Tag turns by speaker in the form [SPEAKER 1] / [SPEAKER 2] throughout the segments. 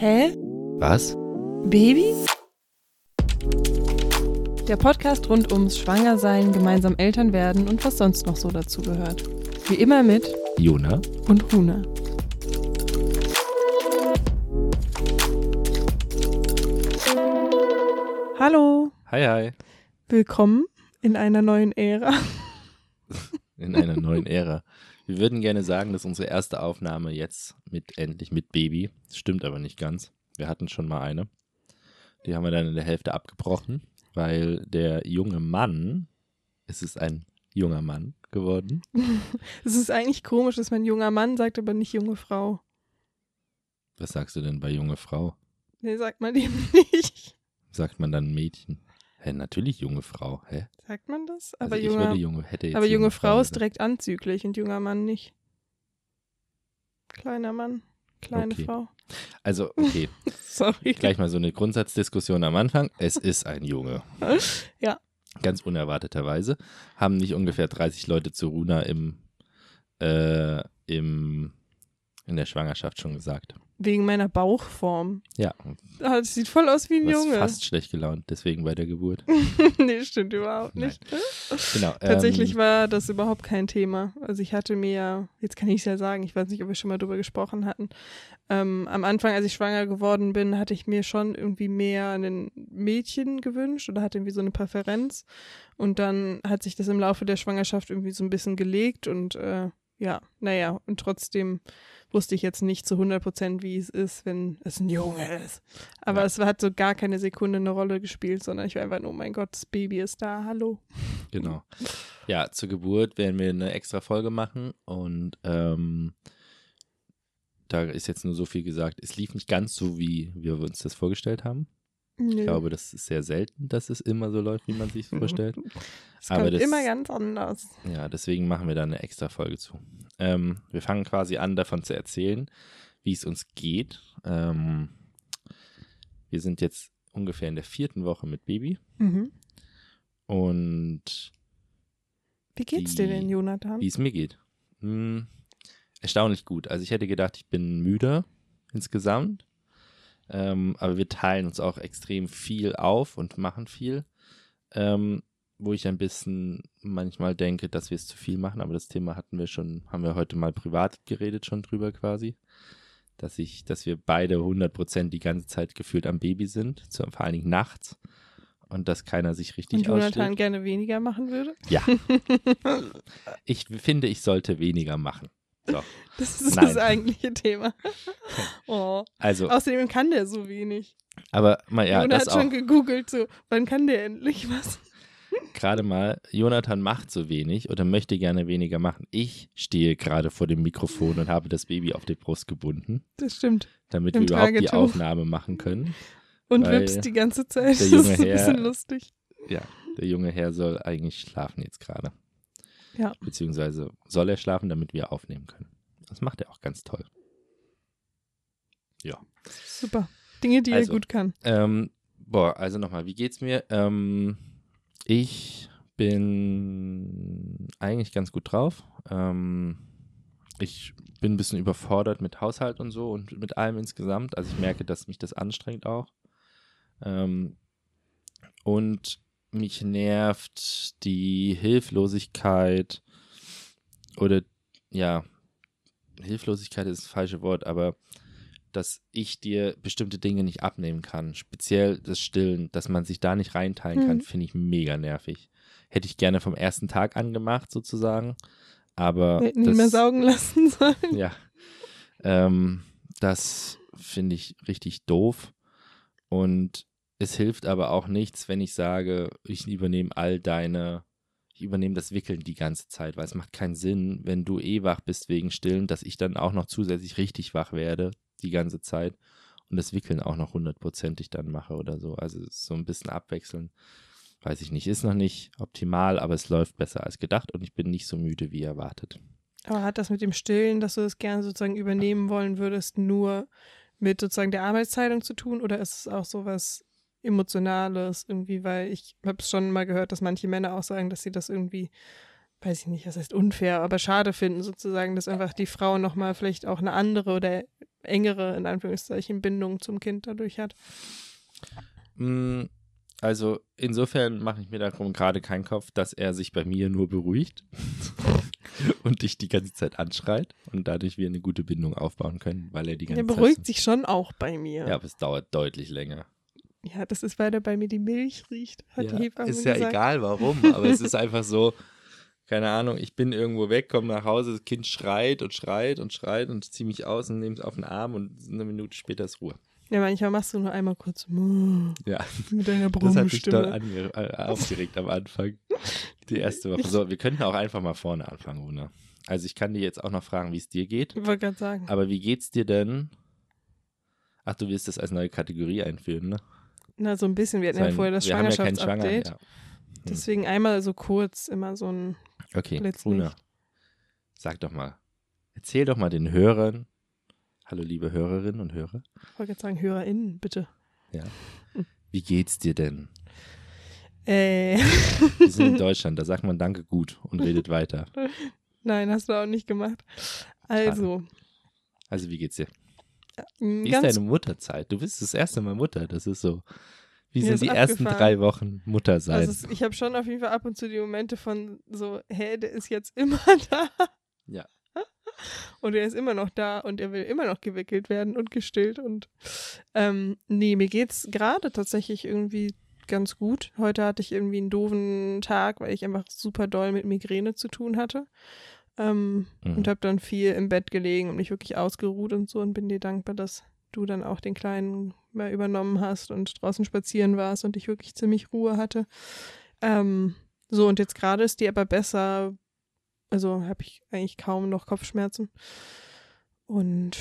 [SPEAKER 1] Hä?
[SPEAKER 2] Was?
[SPEAKER 1] Baby? Der Podcast rund ums Schwangersein, gemeinsam Eltern werden und was sonst noch so dazu gehört. Wie immer mit
[SPEAKER 2] Jona?
[SPEAKER 1] und Huna. Hallo,
[SPEAKER 2] Hi, hi.
[SPEAKER 1] willkommen in einer neuen Ära.
[SPEAKER 2] In einer neuen Ära. Wir würden gerne sagen, dass unsere erste Aufnahme jetzt mit endlich mit Baby. Das stimmt aber nicht ganz. Wir hatten schon mal eine. Die haben wir dann in der Hälfte abgebrochen, weil der junge Mann, es ist ein junger Mann geworden.
[SPEAKER 1] Es ist eigentlich komisch, dass man junger Mann sagt, aber nicht junge Frau.
[SPEAKER 2] Was sagst du denn bei junge Frau?
[SPEAKER 1] Nee, sagt man eben nicht.
[SPEAKER 2] Sagt man dann Mädchen? Hä, natürlich junge Frau. Hä?
[SPEAKER 1] Sagt man das?
[SPEAKER 2] Also
[SPEAKER 1] Aber,
[SPEAKER 2] würde junge, jetzt
[SPEAKER 1] aber junge Frau ist
[SPEAKER 2] gesagt.
[SPEAKER 1] direkt anzüglich und junger Mann nicht. Kleiner Mann, kleine
[SPEAKER 2] Okay.
[SPEAKER 1] Frau.
[SPEAKER 2] Also, okay,
[SPEAKER 1] Sorry.
[SPEAKER 2] gleich mal so eine Grundsatzdiskussion am Anfang. Es ist ein Junge.
[SPEAKER 1] Ja.
[SPEAKER 2] Ganz unerwarteterweise haben nicht ungefähr 30 Leute zu Runa im, äh, im, in der Schwangerschaft schon gesagt.
[SPEAKER 1] Wegen meiner Bauchform.
[SPEAKER 2] Ja,
[SPEAKER 1] Ah, Das sieht voll aus wie ein
[SPEAKER 2] du warst
[SPEAKER 1] Junge.
[SPEAKER 2] fast schlecht gelaunt, deswegen bei der Geburt.
[SPEAKER 1] nee, stimmt überhaupt nicht.
[SPEAKER 2] Genau.
[SPEAKER 1] Tatsächlich
[SPEAKER 2] ähm,
[SPEAKER 1] war das überhaupt kein Thema. Also ich hatte mir, ja- jetzt kann ich es ja sagen, ich weiß nicht, ob wir schon mal drüber gesprochen hatten. Ähm, am Anfang, als ich schwanger geworden bin, hatte ich mir schon irgendwie mehr ein Mädchen gewünscht oder hatte irgendwie so eine Präferenz. Und dann hat sich das im Laufe der Schwangerschaft irgendwie so ein bisschen gelegt und äh, ja, naja, und trotzdem wusste ich jetzt nicht zu 100 Prozent, wie es ist, wenn es ein Junge ist. Aber
[SPEAKER 2] Ja.
[SPEAKER 1] es hat so gar keine Sekunde eine Rolle gespielt, sondern ich war einfach, oh mein Gott, das Baby ist da, hallo.
[SPEAKER 2] Genau. Ja, zur Geburt werden wir eine extra Folge machen und ähm, da ist jetzt nur so viel gesagt. Es lief nicht ganz so, wie wir uns das vorgestellt haben. Ich glaube, das ist sehr selten, dass es immer so läuft, wie man sich vorstellt.
[SPEAKER 1] Es
[SPEAKER 2] Aber
[SPEAKER 1] kommt
[SPEAKER 2] das-
[SPEAKER 1] immer ganz anders.
[SPEAKER 2] Ja, deswegen machen wir da eine extra Folge zu. Ähm, wir fangen quasi an, davon zu erzählen, wie es uns geht. Ähm, wir sind jetzt ungefähr in der vierten Woche mit Baby
[SPEAKER 1] Mhm.
[SPEAKER 2] und
[SPEAKER 1] Wie geht's dir denn, Jonathan?
[SPEAKER 2] wie es mir geht. Hm, erstaunlich gut. Also ich hätte gedacht, ich bin müder insgesamt. Ähm, aber wir teilen uns auch extrem viel auf und machen viel. Ähm, wo ich ein bisschen manchmal denke, dass wir es zu viel machen, aber das Thema hatten wir schon, haben wir heute mal privat geredet schon drüber quasi. Dass ich, dass wir beide 100% die ganze Zeit gefühlt am Baby sind, vor allen Dingen nachts. Und dass keiner sich richtig
[SPEAKER 1] Und Jonathan
[SPEAKER 2] aussteht.
[SPEAKER 1] gerne weniger machen würde?
[SPEAKER 2] Ja. Ich finde, ich sollte weniger machen. So.
[SPEAKER 1] Das ist
[SPEAKER 2] Nein.
[SPEAKER 1] das eigentliche Thema. oh.
[SPEAKER 2] Also,
[SPEAKER 1] Außerdem kann der so wenig.
[SPEAKER 2] aber mal ja,
[SPEAKER 1] Jonah
[SPEAKER 2] das
[SPEAKER 1] hat schon
[SPEAKER 2] auch.
[SPEAKER 1] gegoogelt, so, wann kann der endlich was?
[SPEAKER 2] Gerade mal, Jonathan macht so wenig oder möchte gerne weniger machen. Ich stehe gerade vor dem Mikrofon und habe das Baby auf die Brust gebunden,
[SPEAKER 1] Das stimmt.
[SPEAKER 2] damit
[SPEAKER 1] Im
[SPEAKER 2] wir überhaupt die
[SPEAKER 1] Tragetuch.
[SPEAKER 2] Aufnahme machen können.
[SPEAKER 1] Und wippst die ganze Zeit.
[SPEAKER 2] der
[SPEAKER 1] Das
[SPEAKER 2] junge
[SPEAKER 1] ist ein
[SPEAKER 2] Herr-
[SPEAKER 1] bisschen lustig.
[SPEAKER 2] Ja, der junge Herr soll eigentlich schlafen jetzt gerade.
[SPEAKER 1] Ja.
[SPEAKER 2] Beziehungsweise soll er schlafen, damit wir aufnehmen können. Das macht er auch ganz toll. Ja.
[SPEAKER 1] Super. Dinge, die
[SPEAKER 2] Also.
[SPEAKER 1] er gut kann.
[SPEAKER 2] Ähm, boah, also nochmal, wie geht's mir? Ähm, ich bin eigentlich ganz gut drauf. Ähm, ich bin ein bisschen überfordert mit Haushalt und so und mit allem insgesamt. Also ich merke, dass mich das anstrengt auch. Ähm, und mich nervt die Hilflosigkeit oder ja, Hilflosigkeit ist das falsche Wort, aber dass ich dir bestimmte Dinge nicht abnehmen kann. Speziell das Stillen, dass man sich da nicht reinteilen kann,
[SPEAKER 1] Mhm.
[SPEAKER 2] finde ich mega nervig. Hätte ich gerne vom ersten Tag angemacht, sozusagen. Aber
[SPEAKER 1] Wir hätten
[SPEAKER 2] das,
[SPEAKER 1] mehr saugen lassen sollen.
[SPEAKER 2] ja. Ähm, das finde ich richtig doof. Und es hilft aber auch nichts, wenn ich sage, ich übernehme all deine, ich übernehme das Wickeln die ganze Zeit, weil es macht keinen Sinn, wenn du eh wach bist wegen Stillen, dass ich dann auch noch zusätzlich richtig wach werde die ganze Zeit und das Wickeln auch noch hundertprozentig dann mache oder so. Also so ein bisschen abwechseln. Weiß ich nicht, ist noch nicht optimal, aber es läuft besser als gedacht und ich bin nicht so müde wie erwartet.
[SPEAKER 1] Aber hat das mit dem Stillen, dass du das gerne sozusagen übernehmen wollen würdest, nur mit sozusagen der Arbeitsteilung zu tun? Oder ist es auch sowas Emotionales irgendwie? Weil ich habe es schon mal gehört, dass manche Männer auch sagen, dass sie das irgendwie weiß ich nicht, was heißt unfair, aber schade finden sozusagen, dass einfach die Frau nochmal vielleicht auch eine andere oder engere, in Anführungszeichen, Bindung zum Kind dadurch hat.
[SPEAKER 2] Mm, Also insofern mache ich mir darum gerade keinen Kopf, dass er sich bei mir nur beruhigt und dich die ganze Zeit anschreit und dadurch wir eine gute Bindung aufbauen können, weil er die ganze
[SPEAKER 1] Er
[SPEAKER 2] Zeit.
[SPEAKER 1] beruhigt sich schon auch bei mir.
[SPEAKER 2] Ja, aber es dauert deutlich länger.
[SPEAKER 1] Ja, das ist, weil er bei mir die Milch riecht, hat
[SPEAKER 2] ja,
[SPEAKER 1] die Hebamme
[SPEAKER 2] ist ja
[SPEAKER 1] gesagt.
[SPEAKER 2] egal warum, aber es ist einfach so, keine Ahnung, ich bin irgendwo weg, komme nach Hause, das Kind schreit und schreit und schreit und ziehe mich aus und nehme es auf den Arm und eine Minute später ist Ruhe.
[SPEAKER 1] Ja, manchmal machst du nur einmal kurz
[SPEAKER 2] Ja,
[SPEAKER 1] mit deiner
[SPEAKER 2] das hat mich
[SPEAKER 1] Brummstimme.
[SPEAKER 2] ange äh, aufgeregt am Anfang. Die erste Woche. So, wir könnten auch einfach mal vorne anfangen, Una. Also ich kann dir jetzt auch noch fragen, wie es dir geht.
[SPEAKER 1] Ich wollte gerade sagen.
[SPEAKER 2] Aber wie geht's dir denn? Ach, du willst das als neue Kategorie einführen, ne?
[SPEAKER 1] Na, so ein bisschen. Wir hatten
[SPEAKER 2] So
[SPEAKER 1] ja
[SPEAKER 2] ein-
[SPEAKER 1] vorher das
[SPEAKER 2] haben ja
[SPEAKER 1] Schwangerschaftsupdate.
[SPEAKER 2] Schwanger, ja.
[SPEAKER 1] Deswegen einmal so kurz, immer so ein
[SPEAKER 2] Okay,
[SPEAKER 1] Blitzlicht.
[SPEAKER 2] Una, sag doch mal, erzähl doch mal den Hörern, hallo liebe Hörerinnen und Hörer,
[SPEAKER 1] Ich wollte jetzt sagen, HörerInnen, bitte.
[SPEAKER 2] wie geht's dir denn?
[SPEAKER 1] Äh,
[SPEAKER 2] Wir sind in Deutschland, da sagt man Danke gut und redet weiter.
[SPEAKER 1] nein, hast du auch nicht gemacht. Also,
[SPEAKER 2] Also wie geht's dir?
[SPEAKER 1] m,
[SPEAKER 2] Wie ist deine Mutterzeit? Du bist das erste Mal Mutter, das ist so. Wie
[SPEAKER 1] Mir
[SPEAKER 2] sind die ersten
[SPEAKER 1] abgefahren.
[SPEAKER 2] drei Wochen Mutter sein?
[SPEAKER 1] also es, ich habe schon auf jeden Fall ab und zu die Momente von so, hä, der ist jetzt immer da.
[SPEAKER 2] Ja.
[SPEAKER 1] Und er ist immer noch da und er will immer noch gewickelt werden und gestillt und ähm, nee, mir geht's gerade tatsächlich irgendwie ganz gut. Heute hatte ich irgendwie einen doofen Tag, weil ich einfach super doll mit Migräne zu tun hatte. Ähm,
[SPEAKER 2] Mhm.
[SPEAKER 1] Und habe dann viel im Bett gelegen und mich wirklich ausgeruht und so und bin dir dankbar, dass du dann auch den Kleinen mal übernommen hast und draußen spazieren warst und ich wirklich ziemlich Ruhe hatte. Ähm, so, und jetzt gerade ist die aber besser. Also habe ich eigentlich kaum noch Kopfschmerzen. Und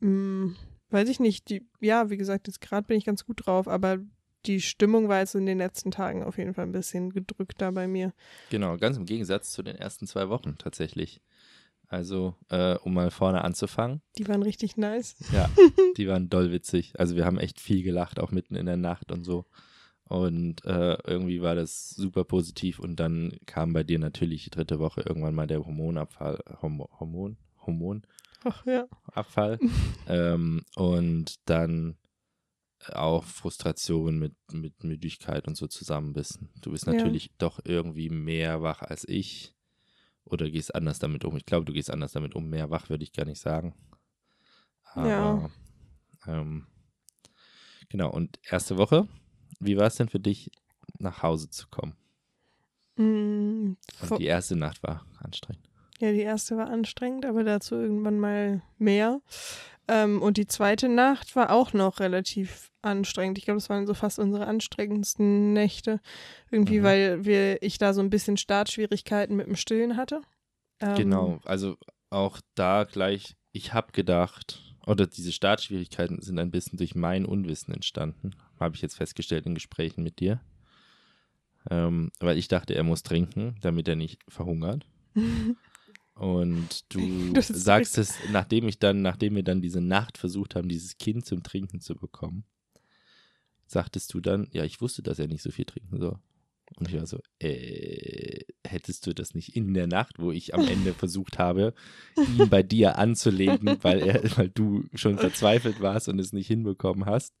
[SPEAKER 1] mh, weiß ich nicht, die, ja, wie gesagt, jetzt gerade bin ich ganz gut drauf, aber die Stimmung war jetzt in den letzten Tagen auf jeden Fall ein bisschen gedrückter bei mir.
[SPEAKER 2] Genau, ganz im Gegensatz zu den ersten zwei Wochen tatsächlich. Also, äh, um mal vorne anzufangen,
[SPEAKER 1] Die waren richtig nice.
[SPEAKER 2] ja, die waren doll witzig. Also wir haben echt viel gelacht, auch mitten in der Nacht und so. Und äh, irgendwie war das super positiv und dann kam bei dir natürlich die dritte Woche irgendwann mal der Hormonabfall, Hormo, Hormon, Hormonabfall.
[SPEAKER 1] Ach ja.
[SPEAKER 2] ähm, und dann auch Frustration mit, mit Müdigkeit und so zusammenbissen. Du bist
[SPEAKER 1] Ja.
[SPEAKER 2] natürlich doch irgendwie mehr wach als ich. Oder gehst anders damit um. Ich glaube, du gehst anders damit um. Mehr wach würde ich gar nicht sagen. Aber,
[SPEAKER 1] Ja.
[SPEAKER 2] Ähm, genau, und erste Woche, wie war es denn für dich, nach Hause zu kommen?
[SPEAKER 1] Mm,
[SPEAKER 2] Und die erste Nacht war anstrengend.
[SPEAKER 1] Ja, die erste war anstrengend, aber dazu irgendwann mal mehr. Ähm, und die zweite Nacht war auch noch relativ anstrengend. Ich glaube, das waren so fast unsere anstrengendsten Nächte. Irgendwie,
[SPEAKER 2] Mhm.
[SPEAKER 1] weil wir, ich da so ein bisschen Startschwierigkeiten mit dem Stillen hatte. Ähm,
[SPEAKER 2] Genau, also auch da gleich, ich habe gedacht, oder diese Startschwierigkeiten sind ein bisschen durch mein Unwissen entstanden, habe ich jetzt festgestellt in Gesprächen mit dir. Ähm, weil ich dachte, er muss trinken, damit er nicht verhungert. Und du sagst es, nachdem ich dann, nachdem wir dann diese Nacht versucht haben, dieses Kind zum Trinken zu bekommen, sagtest du dann, ja, ich wusste, dass er nicht so viel trinken soll. Und ich war so, äh, hättest du das nicht in der Nacht, wo ich am Ende versucht habe, ihn bei dir anzulegen, weil er, weil du schon verzweifelt warst und es nicht hinbekommen hast,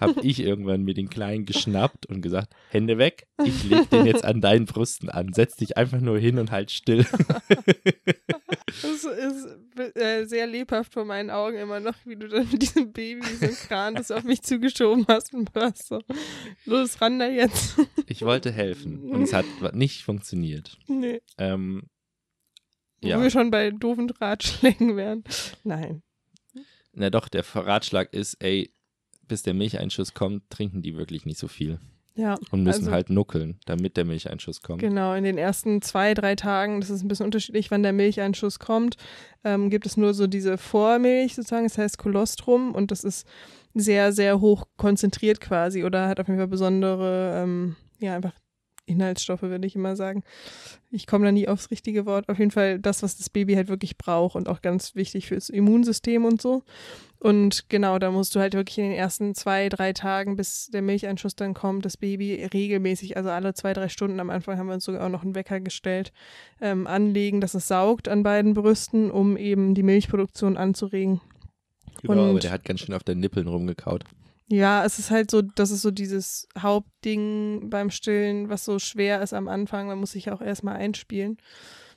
[SPEAKER 2] habe ich irgendwann mir den Kleinen geschnappt und gesagt, Hände weg, ich leg den jetzt an deinen Brüsten an, setz dich einfach nur hin und halt still.
[SPEAKER 1] Das ist äh, sehr lebhaft vor meinen Augen immer noch, wie du dann mit diesem Baby, so ein Kran, das auf mich zugeschoben hast und warst so, los, ran da jetzt.
[SPEAKER 2] Ich wollte helfen und es hat nicht funktioniert.
[SPEAKER 1] nee,
[SPEAKER 2] Ähm,
[SPEAKER 1] wo
[SPEAKER 2] ja,
[SPEAKER 1] wir schon bei doofen Ratschlägen wären. Nein.
[SPEAKER 2] na doch, der Ratschlag ist, ey, bis der Milcheinschuss kommt, trinken die wirklich nicht so viel
[SPEAKER 1] Ja.
[SPEAKER 2] und müssen
[SPEAKER 1] Also-
[SPEAKER 2] halt nuckeln, damit der Milcheinschuss kommt.
[SPEAKER 1] Genau, in den ersten zwei, drei Tagen, das ist ein bisschen unterschiedlich, wann der Milcheinschuss kommt, ähm, gibt es nur so diese Vormilch sozusagen, das heißt Kolostrum und das ist sehr, sehr hoch konzentriert quasi oder hat auf jeden Fall besondere, ähm, ja, einfach Inhaltsstoffe, würde ich immer sagen. Ich komme da nie aufs richtige Wort. Auf jeden Fall das, was das Baby halt wirklich braucht und auch ganz wichtig fürs Immunsystem und so. Und genau, da musst du halt wirklich in den ersten zwei, drei Tagen, bis der Milcheinschuss dann kommt, das Baby regelmäßig, also alle zwei, drei Stunden, am Anfang haben wir uns sogar auch noch einen Wecker gestellt, ähm, anlegen, dass es saugt an beiden Brüsten, um eben die Milchproduktion anzuregen.
[SPEAKER 2] Genau,
[SPEAKER 1] Und-
[SPEAKER 2] aber der hat ganz schön auf den Nippeln rumgekaut.
[SPEAKER 1] Ja, es ist halt so, das ist so dieses Hauptding beim Stillen, was so schwer ist am Anfang. Man muss sich auch erstmal einspielen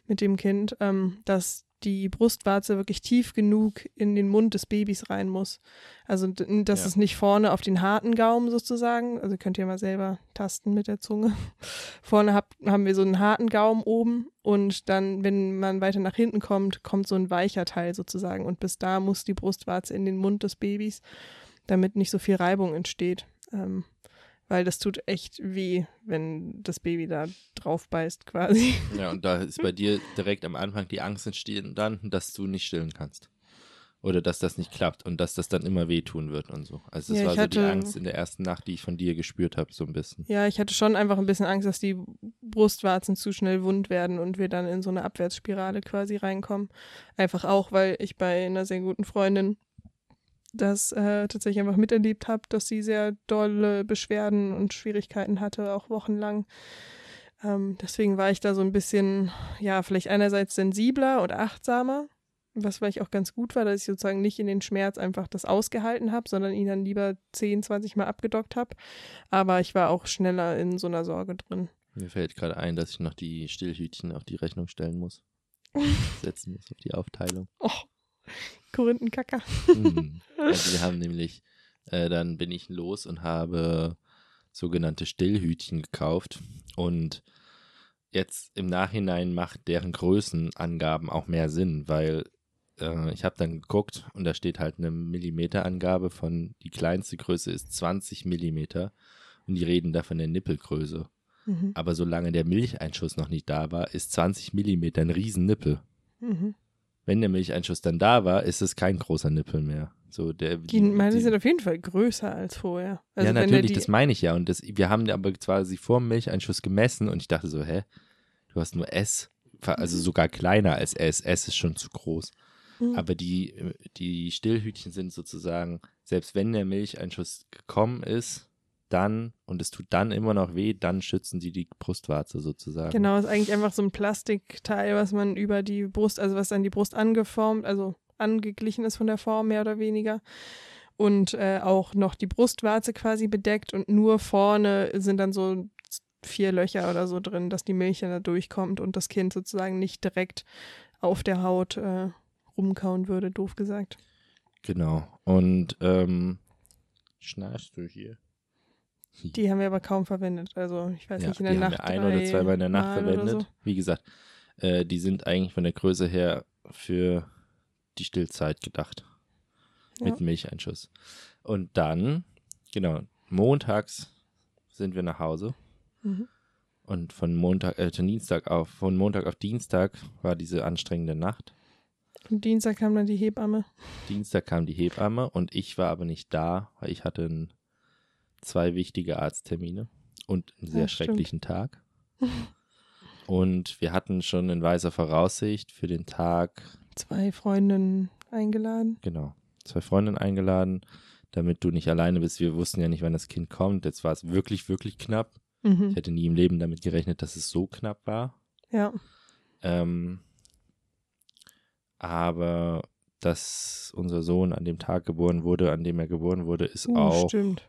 [SPEAKER 1] mit dem Kind, ähm, dass die Brustwarze wirklich tief genug in den Mund des Babys rein muss. Also, dass
[SPEAKER 2] Ja.
[SPEAKER 1] es nicht vorne auf den harten Gaumen sozusagen, also könnt ihr mal selber tasten mit der Zunge. Vorne hab, haben wir so einen harten Gaumen oben und dann, wenn man weiter nach hinten kommt, kommt so ein weicher Teil sozusagen. Und bis da muss die Brustwarze in den Mund des Babys damit nicht so viel Reibung entsteht. Ähm, weil das tut echt weh, wenn das Baby da drauf beißt quasi.
[SPEAKER 2] Ja, und da ist bei dir direkt am Anfang die Angst entstanden, dass du nicht stillen kannst. Oder dass das nicht klappt und dass das dann immer wehtun wird und so. Also das
[SPEAKER 1] Ja,
[SPEAKER 2] war so die
[SPEAKER 1] hatte-
[SPEAKER 2] Angst in der ersten Nacht, die ich von dir gespürt habe, so ein bisschen.
[SPEAKER 1] Ja, ich hatte schon einfach ein bisschen Angst, dass die Brustwarzen zu schnell wund werden und wir dann in so eine Abwärtsspirale quasi reinkommen. Einfach auch, weil ich bei einer sehr guten Freundin das äh, tatsächlich einfach miterlebt habe, dass sie sehr dolle Beschwerden und Schwierigkeiten hatte, auch wochenlang. Ähm, deswegen war ich da so ein bisschen, ja, vielleicht einerseits sensibler und achtsamer, was vielleicht auch ganz gut war, dass ich sozusagen nicht in den Schmerz einfach das ausgehalten habe, sondern ihn dann lieber 10, 20 Mal abgedockt habe. Aber ich war auch schneller in so einer Sorge drin.
[SPEAKER 2] Mir fällt gerade ein, dass ich noch die Stillhütchen auf die Rechnung stellen muss. Setzen muss auf die Aufteilung.
[SPEAKER 1] Oh, Korinthenkacker.
[SPEAKER 2] Hm. Also wir haben nämlich, äh, dann bin ich los und habe sogenannte Stillhütchen gekauft. Und jetzt im Nachhinein macht deren Größenangaben auch mehr Sinn, weil äh, ich habe dann geguckt und da steht halt eine Millimeterangabe von, die kleinste Größe ist 20 Millimeter und die reden da von der Nippelgröße.
[SPEAKER 1] Mhm.
[SPEAKER 2] Aber solange der Milcheinschuss noch nicht da war, ist 20 Millimeter ein Riesennippel.
[SPEAKER 1] Mhm.
[SPEAKER 2] Wenn der Milcheinschuss dann da war, ist es kein großer Nippel mehr. So der,
[SPEAKER 1] Die, meine sind auf jeden Fall größer als vorher. Also
[SPEAKER 2] ja, natürlich,
[SPEAKER 1] die,
[SPEAKER 2] das meine ich ja. Und das, wir haben aber quasi vor dem Milcheinschuss gemessen und ich dachte so, hä, du hast nur S, also sogar kleiner als S. S ist schon zu groß.
[SPEAKER 1] Mhm.
[SPEAKER 2] Aber die, die Stillhütchen sind sozusagen, selbst wenn der Milcheinschuss gekommen ist, dann, und es tut dann immer noch weh, dann schützen die die Brustwarze sozusagen.
[SPEAKER 1] Genau, ist eigentlich einfach so ein Plastikteil, was man über die Brust, also was an die Brust angeformt, also angeglichen ist von der Form mehr oder weniger. Und äh, auch noch die Brustwarze quasi bedeckt und nur vorne sind dann so vier Löcher oder so drin, dass die Milch dann da durchkommt und das Kind sozusagen nicht direkt auf der Haut äh, rumkauen würde, doof gesagt.
[SPEAKER 2] Genau. Und ähm, schnarchst du hier?
[SPEAKER 1] Die haben wir aber kaum verwendet. Also ich weiß
[SPEAKER 2] ja,
[SPEAKER 1] nicht, in
[SPEAKER 2] die
[SPEAKER 1] der
[SPEAKER 2] haben
[SPEAKER 1] Nacht
[SPEAKER 2] wir ein oder zweimal in der Nacht verwendet. Wie gesagt, äh, die sind eigentlich von der Größe her für die Stillzeit gedacht.
[SPEAKER 1] Ja.
[SPEAKER 2] Mit Milcheinschuss. Und dann, genau, montags sind wir nach Hause.
[SPEAKER 1] So. Mhm.
[SPEAKER 2] Und von Montag, äh, von Dienstag auf, von Montag auf Dienstag war diese anstrengende Nacht.
[SPEAKER 1] Und Dienstag kam dann die Hebamme.
[SPEAKER 2] Dienstag kam die Hebamme und ich war aber nicht da, weil ich hatte ein, zwei wichtige Arzttermine und einen sehr
[SPEAKER 1] Ja, stimmt.
[SPEAKER 2] schrecklichen Tag. Und wir hatten schon in weiser Voraussicht für den Tag,
[SPEAKER 1] Zwei Freundinnen eingeladen.
[SPEAKER 2] genau, zwei Freundinnen eingeladen, damit du nicht alleine bist. Wir wussten ja nicht, wann das Kind kommt. Jetzt war es wirklich, wirklich knapp.
[SPEAKER 1] Mhm.
[SPEAKER 2] Ich hätte nie im Leben damit gerechnet, dass es so knapp war.
[SPEAKER 1] Ja.
[SPEAKER 2] Ähm, aber dass unser Sohn an dem Tag geboren wurde, an dem er geboren wurde, ist
[SPEAKER 1] Uh,
[SPEAKER 2] auch
[SPEAKER 1] stimmt.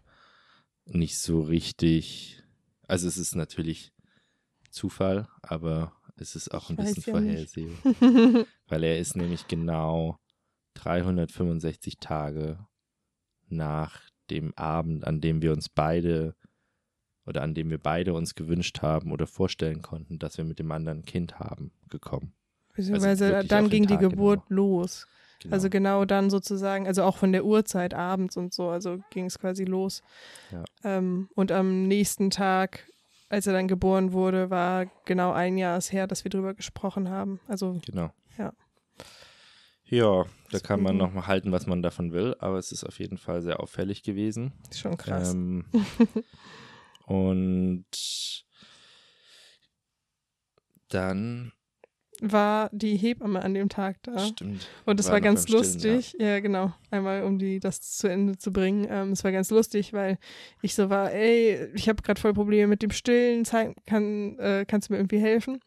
[SPEAKER 2] Nicht so richtig. Also es ist natürlich Zufall, aber es ist auch ein
[SPEAKER 1] Ich
[SPEAKER 2] bisschen
[SPEAKER 1] ja
[SPEAKER 2] vorhersehbar. Weil er ist nämlich genau 365 Tage nach dem Abend, an dem wir uns beide oder an dem wir beide uns gewünscht haben oder vorstellen konnten, dass wir mit dem anderen Kind haben, gekommen.
[SPEAKER 1] Beziehungsweise
[SPEAKER 2] wirklich
[SPEAKER 1] dann ging die
[SPEAKER 2] Tag
[SPEAKER 1] Geburt
[SPEAKER 2] genau.
[SPEAKER 1] los. Also genau dann sozusagen, also auch von der Uhrzeit abends und so, also ging es quasi los.
[SPEAKER 2] Ja.
[SPEAKER 1] Ähm, und am nächsten Tag, als er dann geboren wurde, war genau ein Jahr es her, dass wir drüber gesprochen haben. Also
[SPEAKER 2] Genau.
[SPEAKER 1] Ja.
[SPEAKER 2] Ja, da kann man
[SPEAKER 1] Deswegen-
[SPEAKER 2] noch mal halten, was man davon will, aber es ist auf jeden Fall sehr auffällig gewesen.
[SPEAKER 1] ist schon krass.
[SPEAKER 2] Ähm, und dann
[SPEAKER 1] war die Hebamme an dem Tag da.
[SPEAKER 2] Stimmt.
[SPEAKER 1] Und es
[SPEAKER 2] War
[SPEAKER 1] war, ganz
[SPEAKER 2] beim Stillen,
[SPEAKER 1] lustig. Ja. genau. Einmal, um die das zu Ende zu bringen. Ähm, es war ganz lustig, weil ich so war, ey, ich habe gerade voll Probleme mit dem Stillen. Zeig, kann, äh, kannst du mir irgendwie helfen?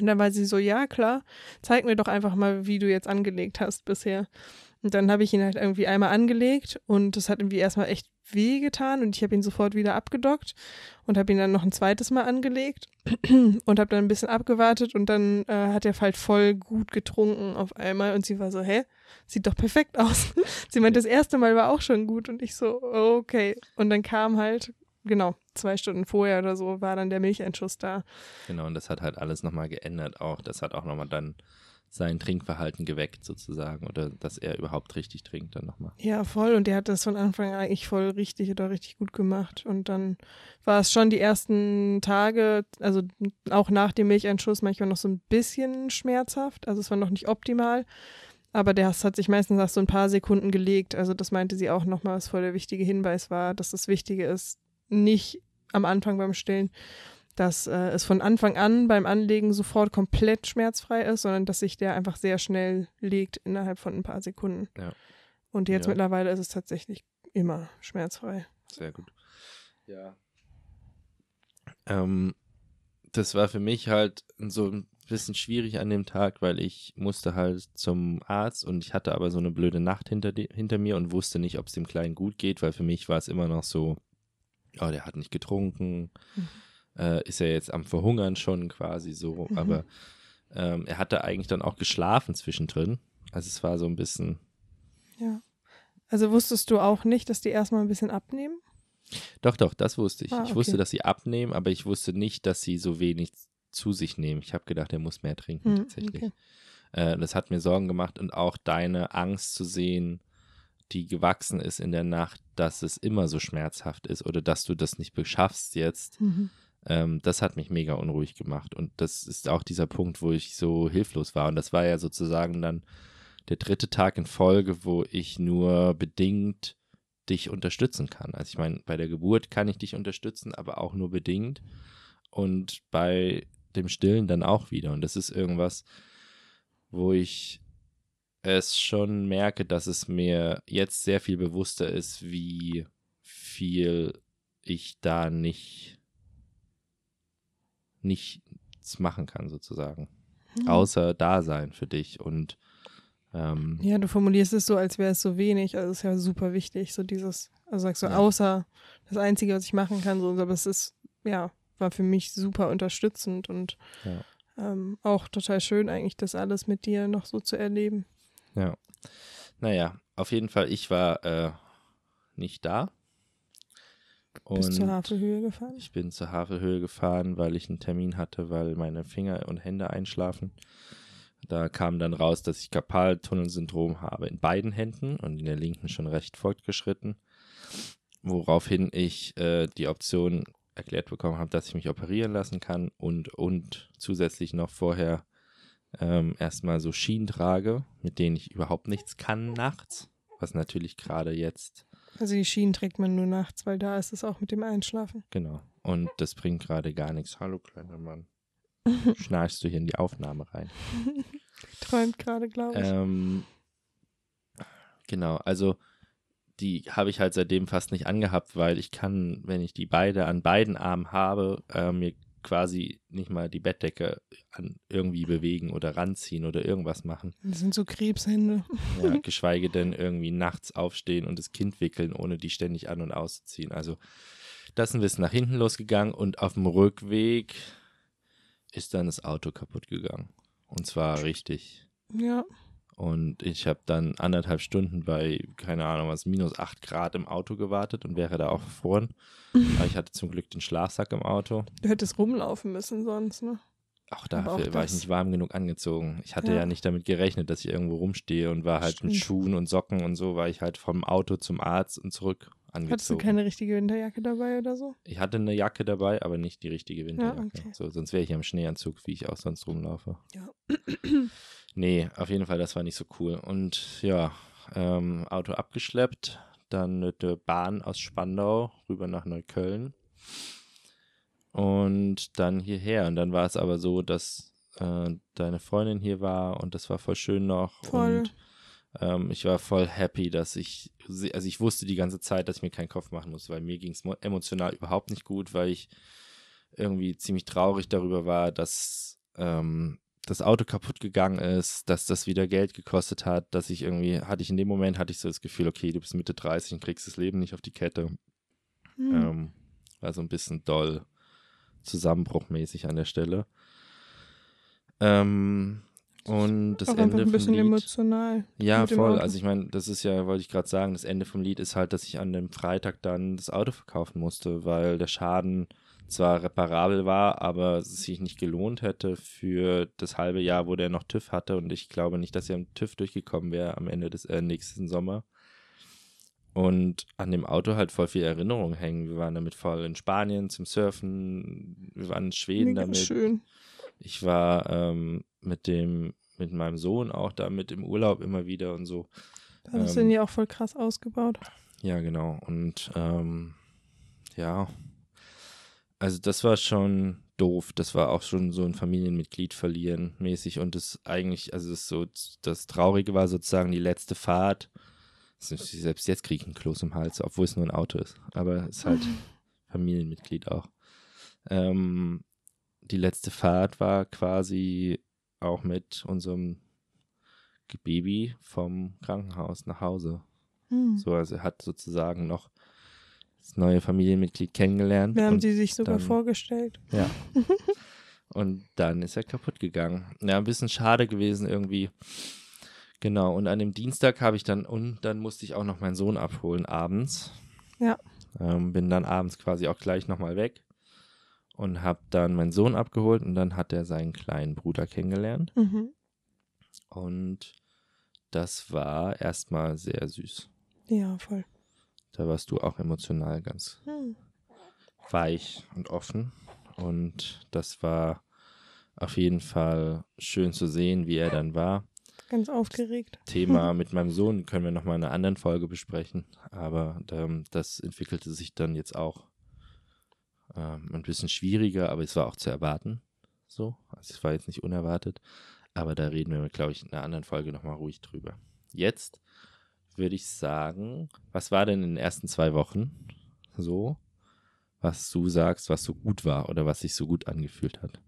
[SPEAKER 1] Und dann war sie so, ja, klar, zeig mir doch einfach mal, wie du jetzt angelegt hast bisher. Und dann habe ich ihn halt irgendwie einmal angelegt und das hat irgendwie erstmal echt weh getan und ich habe ihn sofort wieder abgedockt und habe ihn dann noch ein zweites Mal angelegt und habe dann ein bisschen abgewartet und dann äh, hat er halt voll gut getrunken auf einmal und sie war so, hä, sieht doch perfekt aus. sie meinte, das erste Mal war auch schon gut und ich so, okay. Und dann kam halt, genau, zwei Stunden vorher oder so, war dann der Milcheinschuss da.
[SPEAKER 2] Genau, und das hat halt alles nochmal geändert auch. Das hat auch nochmal dann sein Trinkverhalten geweckt sozusagen oder dass er überhaupt richtig trinkt dann nochmal.
[SPEAKER 1] Ja, voll. Und der hat das von Anfang an eigentlich voll richtig oder richtig gut gemacht. Und dann war es schon die ersten Tage, also auch nach dem Milcheinschuss manchmal noch so ein bisschen schmerzhaft. Also es war noch nicht optimal. Aber der hat sich meistens nach so ein paar Sekunden gelegt. Also das meinte sie auch nochmal, was voll der wichtige Hinweis war, dass das Wichtige ist, nicht am Anfang beim Stillen, dass äh, es von Anfang an beim Anlegen sofort komplett schmerzfrei ist, sondern dass sich der einfach sehr schnell legt innerhalb von ein paar Sekunden.
[SPEAKER 2] Ja.
[SPEAKER 1] Und jetzt
[SPEAKER 2] Ja.
[SPEAKER 1] mittlerweile ist es tatsächlich immer schmerzfrei.
[SPEAKER 2] Sehr gut. Ja. Ähm, das war für mich halt so ein bisschen schwierig an dem Tag, weil ich musste halt zum Arzt und ich hatte aber so eine blöde Nacht hinter, die, hinter mir und wusste nicht, ob es dem Kleinen gut geht, weil für mich war es immer noch so, oh, der hat nicht getrunken,
[SPEAKER 1] Mhm.
[SPEAKER 2] Äh, ist er jetzt am Verhungern schon quasi so,
[SPEAKER 1] Mhm.
[SPEAKER 2] aber ähm, er hatte eigentlich dann auch geschlafen zwischendrin. Also es war so ein bisschen,
[SPEAKER 1] Ja. Also wusstest du auch nicht, dass die erstmal ein bisschen abnehmen?
[SPEAKER 2] Doch, doch, das wusste ich.
[SPEAKER 1] Ah,
[SPEAKER 2] Ich wusste,
[SPEAKER 1] okay.
[SPEAKER 2] dass sie abnehmen, aber ich wusste nicht, dass sie so wenig zu sich nehmen. Ich habe gedacht, er muss mehr trinken,
[SPEAKER 1] Hm,
[SPEAKER 2] tatsächlich.
[SPEAKER 1] okay.
[SPEAKER 2] Äh, das hat mir Sorgen gemacht und auch deine Angst zu sehen, die gewachsen ist in der Nacht, dass es immer so schmerzhaft ist oder dass du das nicht beschaffst jetzt.
[SPEAKER 1] Mhm.
[SPEAKER 2] Ähm, das hat mich mega unruhig gemacht. Und das ist auch dieser Punkt, wo ich so hilflos war. Und das war ja sozusagen dann der dritte Tag in Folge, wo ich nur bedingt dich unterstützen kann. Also ich meine, bei der Geburt kann ich dich unterstützen, aber auch nur bedingt. Und bei dem Stillen dann auch wieder. Und das ist irgendwas, wo ich es schon merke, dass es mir jetzt sehr viel bewusster ist, wie viel ich da nicht nichts machen kann, sozusagen.
[SPEAKER 1] Hm.
[SPEAKER 2] Außer da sein für dich. Und ähm,
[SPEAKER 1] Ja, du formulierst es so, als wäre es so wenig. Also es ist ja super wichtig, so dieses, also sagst du,
[SPEAKER 2] Ja.
[SPEAKER 1] außer das Einzige, was ich machen kann, so, aber es ist, ja, war für mich super unterstützend und
[SPEAKER 2] Ja.
[SPEAKER 1] ähm, auch total schön eigentlich, das alles mit dir noch so zu erleben.
[SPEAKER 2] ja. Naja, auf jeden Fall, ich war äh, nicht da.
[SPEAKER 1] Bis zur
[SPEAKER 2] Und
[SPEAKER 1] Havelhöhe gefahren.
[SPEAKER 2] ich bin zur Havelhöhe gefahren, weil ich einen Termin hatte, weil meine Finger und Hände einschlafen. Da kam dann raus, dass ich Karpaltunnelsyndrom habe in beiden Händen und in der linken schon recht fortgeschritten. Woraufhin ich äh, die Option erklärt bekommen habe, dass ich mich operieren lassen kann und, und zusätzlich noch vorher ähm, erstmal so Schienen trage, mit denen ich überhaupt nichts kann nachts. Was natürlich gerade jetzt
[SPEAKER 1] Also die Schienen trägt man nur nachts, weil da ist es auch mit dem Einschlafen.
[SPEAKER 2] Genau. Und das bringt gerade gar nichts. Hallo, kleiner Mann. Schnarchst du hier in die Aufnahme rein?
[SPEAKER 1] Träumt gerade, glaube ich.
[SPEAKER 2] Ähm, genau, also die habe ich halt seitdem fast nicht angehabt, weil ich kann, wenn ich die beide an beiden Armen habe, äh, mir quasi nicht mal die Bettdecke an irgendwie bewegen oder ranziehen oder irgendwas machen.
[SPEAKER 1] Das sind so Krebshände.
[SPEAKER 2] Ja, geschweige denn irgendwie nachts aufstehen und das Kind wickeln, ohne die ständig an- und auszuziehen. Also das ist ein bisschen nach hinten losgegangen und auf dem Rückweg ist dann das Auto kaputt gegangen. Und zwar richtig.
[SPEAKER 1] Ja.
[SPEAKER 2] Und ich habe dann anderthalb Stunden bei, keine Ahnung was, minus acht Grad im Auto gewartet und wäre da auch gefroren. Aber ich hatte zum Glück den Schlafsack im Auto.
[SPEAKER 1] Du hättest rumlaufen müssen sonst, ne?
[SPEAKER 2] Auch dafür
[SPEAKER 1] auch
[SPEAKER 2] war ich nicht warm genug angezogen. Ich hatte ja.
[SPEAKER 1] Ja.
[SPEAKER 2] nicht damit gerechnet, dass ich irgendwo rumstehe und war halt mit
[SPEAKER 1] Stimmt.
[SPEAKER 2] Schuhen und Socken und so, war ich halt vom Auto zum Arzt und zurück
[SPEAKER 1] Hattest du
[SPEAKER 2] angezogen.
[SPEAKER 1] keine richtige Winterjacke dabei oder so?
[SPEAKER 2] ich hatte eine Jacke dabei, aber nicht die richtige Winterjacke.
[SPEAKER 1] okay.
[SPEAKER 2] So, sonst wäre ich im Schneeanzug, wie ich auch sonst rumlaufe.
[SPEAKER 1] Ja.
[SPEAKER 2] Nee, auf jeden Fall, das war nicht so cool. Und ja, ähm, Auto abgeschleppt, dann mit der Bahn aus Spandau rüber nach Neukölln und dann hierher. Und dann war es aber so, dass äh, deine Freundin hier war und das war voll schön noch.
[SPEAKER 1] Voll.
[SPEAKER 2] Und ähm, ich war voll happy, dass ich, also ich wusste die ganze Zeit, dass ich mir keinen Kopf machen muss, weil mir ging es emotional überhaupt nicht gut, weil ich irgendwie ziemlich traurig darüber war, dass ähm, das Auto kaputt gegangen ist, dass das wieder Geld gekostet hat, dass ich irgendwie, hatte ich in dem Moment, hatte ich so das Gefühl, okay, du bist Mitte 30 und kriegst das Leben nicht auf die Kette.
[SPEAKER 1] Hm.
[SPEAKER 2] Ähm, war so ein bisschen doll zusammenbruchmäßig an der Stelle. Ähm, und das
[SPEAKER 1] auch
[SPEAKER 2] Ende
[SPEAKER 1] ein bisschen
[SPEAKER 2] vom Lied,
[SPEAKER 1] emotional.
[SPEAKER 2] ja, voll. Also ich meine, das ist ja, wollte ich gerade sagen, das Ende vom Lied ist halt, dass ich an dem Freitag dann das Auto verkaufen musste, weil der Schaden zwar reparabel war, aber es sich nicht gelohnt hätte für das halbe Jahr, wo der noch TÜV hatte. Und ich glaube nicht, dass er am TÜV durchgekommen wäre am Ende des äh, nächsten Sommer. Und an dem Auto halt voll viel Erinnerung hängen. Wir waren damit voll in Spanien zum Surfen, wir waren in Schweden
[SPEAKER 1] Mega
[SPEAKER 2] damit.
[SPEAKER 1] schön.
[SPEAKER 2] Ich war ähm, mit dem, mit meinem Sohn auch damit im Urlaub immer wieder und so.
[SPEAKER 1] Da
[SPEAKER 2] Ähm,
[SPEAKER 1] ihn ja auch voll krass ausgebaut.
[SPEAKER 2] Ja, genau. Und ähm, ja, also das war schon doof. Das war auch schon so ein Familienmitglied verlieren mäßig. Und das eigentlich, also das so, das Traurige war sozusagen die letzte Fahrt. Selbst jetzt kriege ich einen Kloß im Hals, obwohl es nur ein Auto ist. Aber es ist halt Familienmitglied auch. Ähm, die letzte Fahrt war quasi auch mit unserem Baby vom Krankenhaus nach Hause.
[SPEAKER 1] Hm.
[SPEAKER 2] So, also er hat sozusagen noch das neue Familienmitglied kennengelernt.
[SPEAKER 1] Wir haben die sich sogar
[SPEAKER 2] dann-
[SPEAKER 1] vorgestellt.
[SPEAKER 2] ja. und dann ist er kaputt gegangen. Ja, ein bisschen schade gewesen irgendwie. Genau, und an dem Dienstag habe ich dann, und dann musste ich auch noch meinen Sohn abholen abends.
[SPEAKER 1] Ja.
[SPEAKER 2] Ähm, bin dann abends quasi auch gleich nochmal weg und habe dann meinen Sohn abgeholt und dann hat er seinen kleinen Bruder kennengelernt.
[SPEAKER 1] Mhm.
[SPEAKER 2] Und das war erstmal sehr süß.
[SPEAKER 1] Ja, voll.
[SPEAKER 2] Da warst du auch emotional ganz
[SPEAKER 1] Hm.
[SPEAKER 2] weich und offen. Und das war auf jeden Fall schön zu sehen, wie er dann war.
[SPEAKER 1] Ganz aufgeregt.
[SPEAKER 2] Thema mit meinem Sohn können wir nochmal in einer anderen Folge besprechen. Aber ähm, das entwickelte sich dann jetzt auch ähm, ein bisschen schwieriger, aber es war auch zu erwarten. So, also es war jetzt nicht unerwartet. Aber da reden wir, glaube ich, in einer anderen Folge nochmal ruhig drüber. Jetzt würde ich sagen, was war denn in den ersten zwei Wochen so, was du sagst, was so gut war oder was sich so gut angefühlt hat?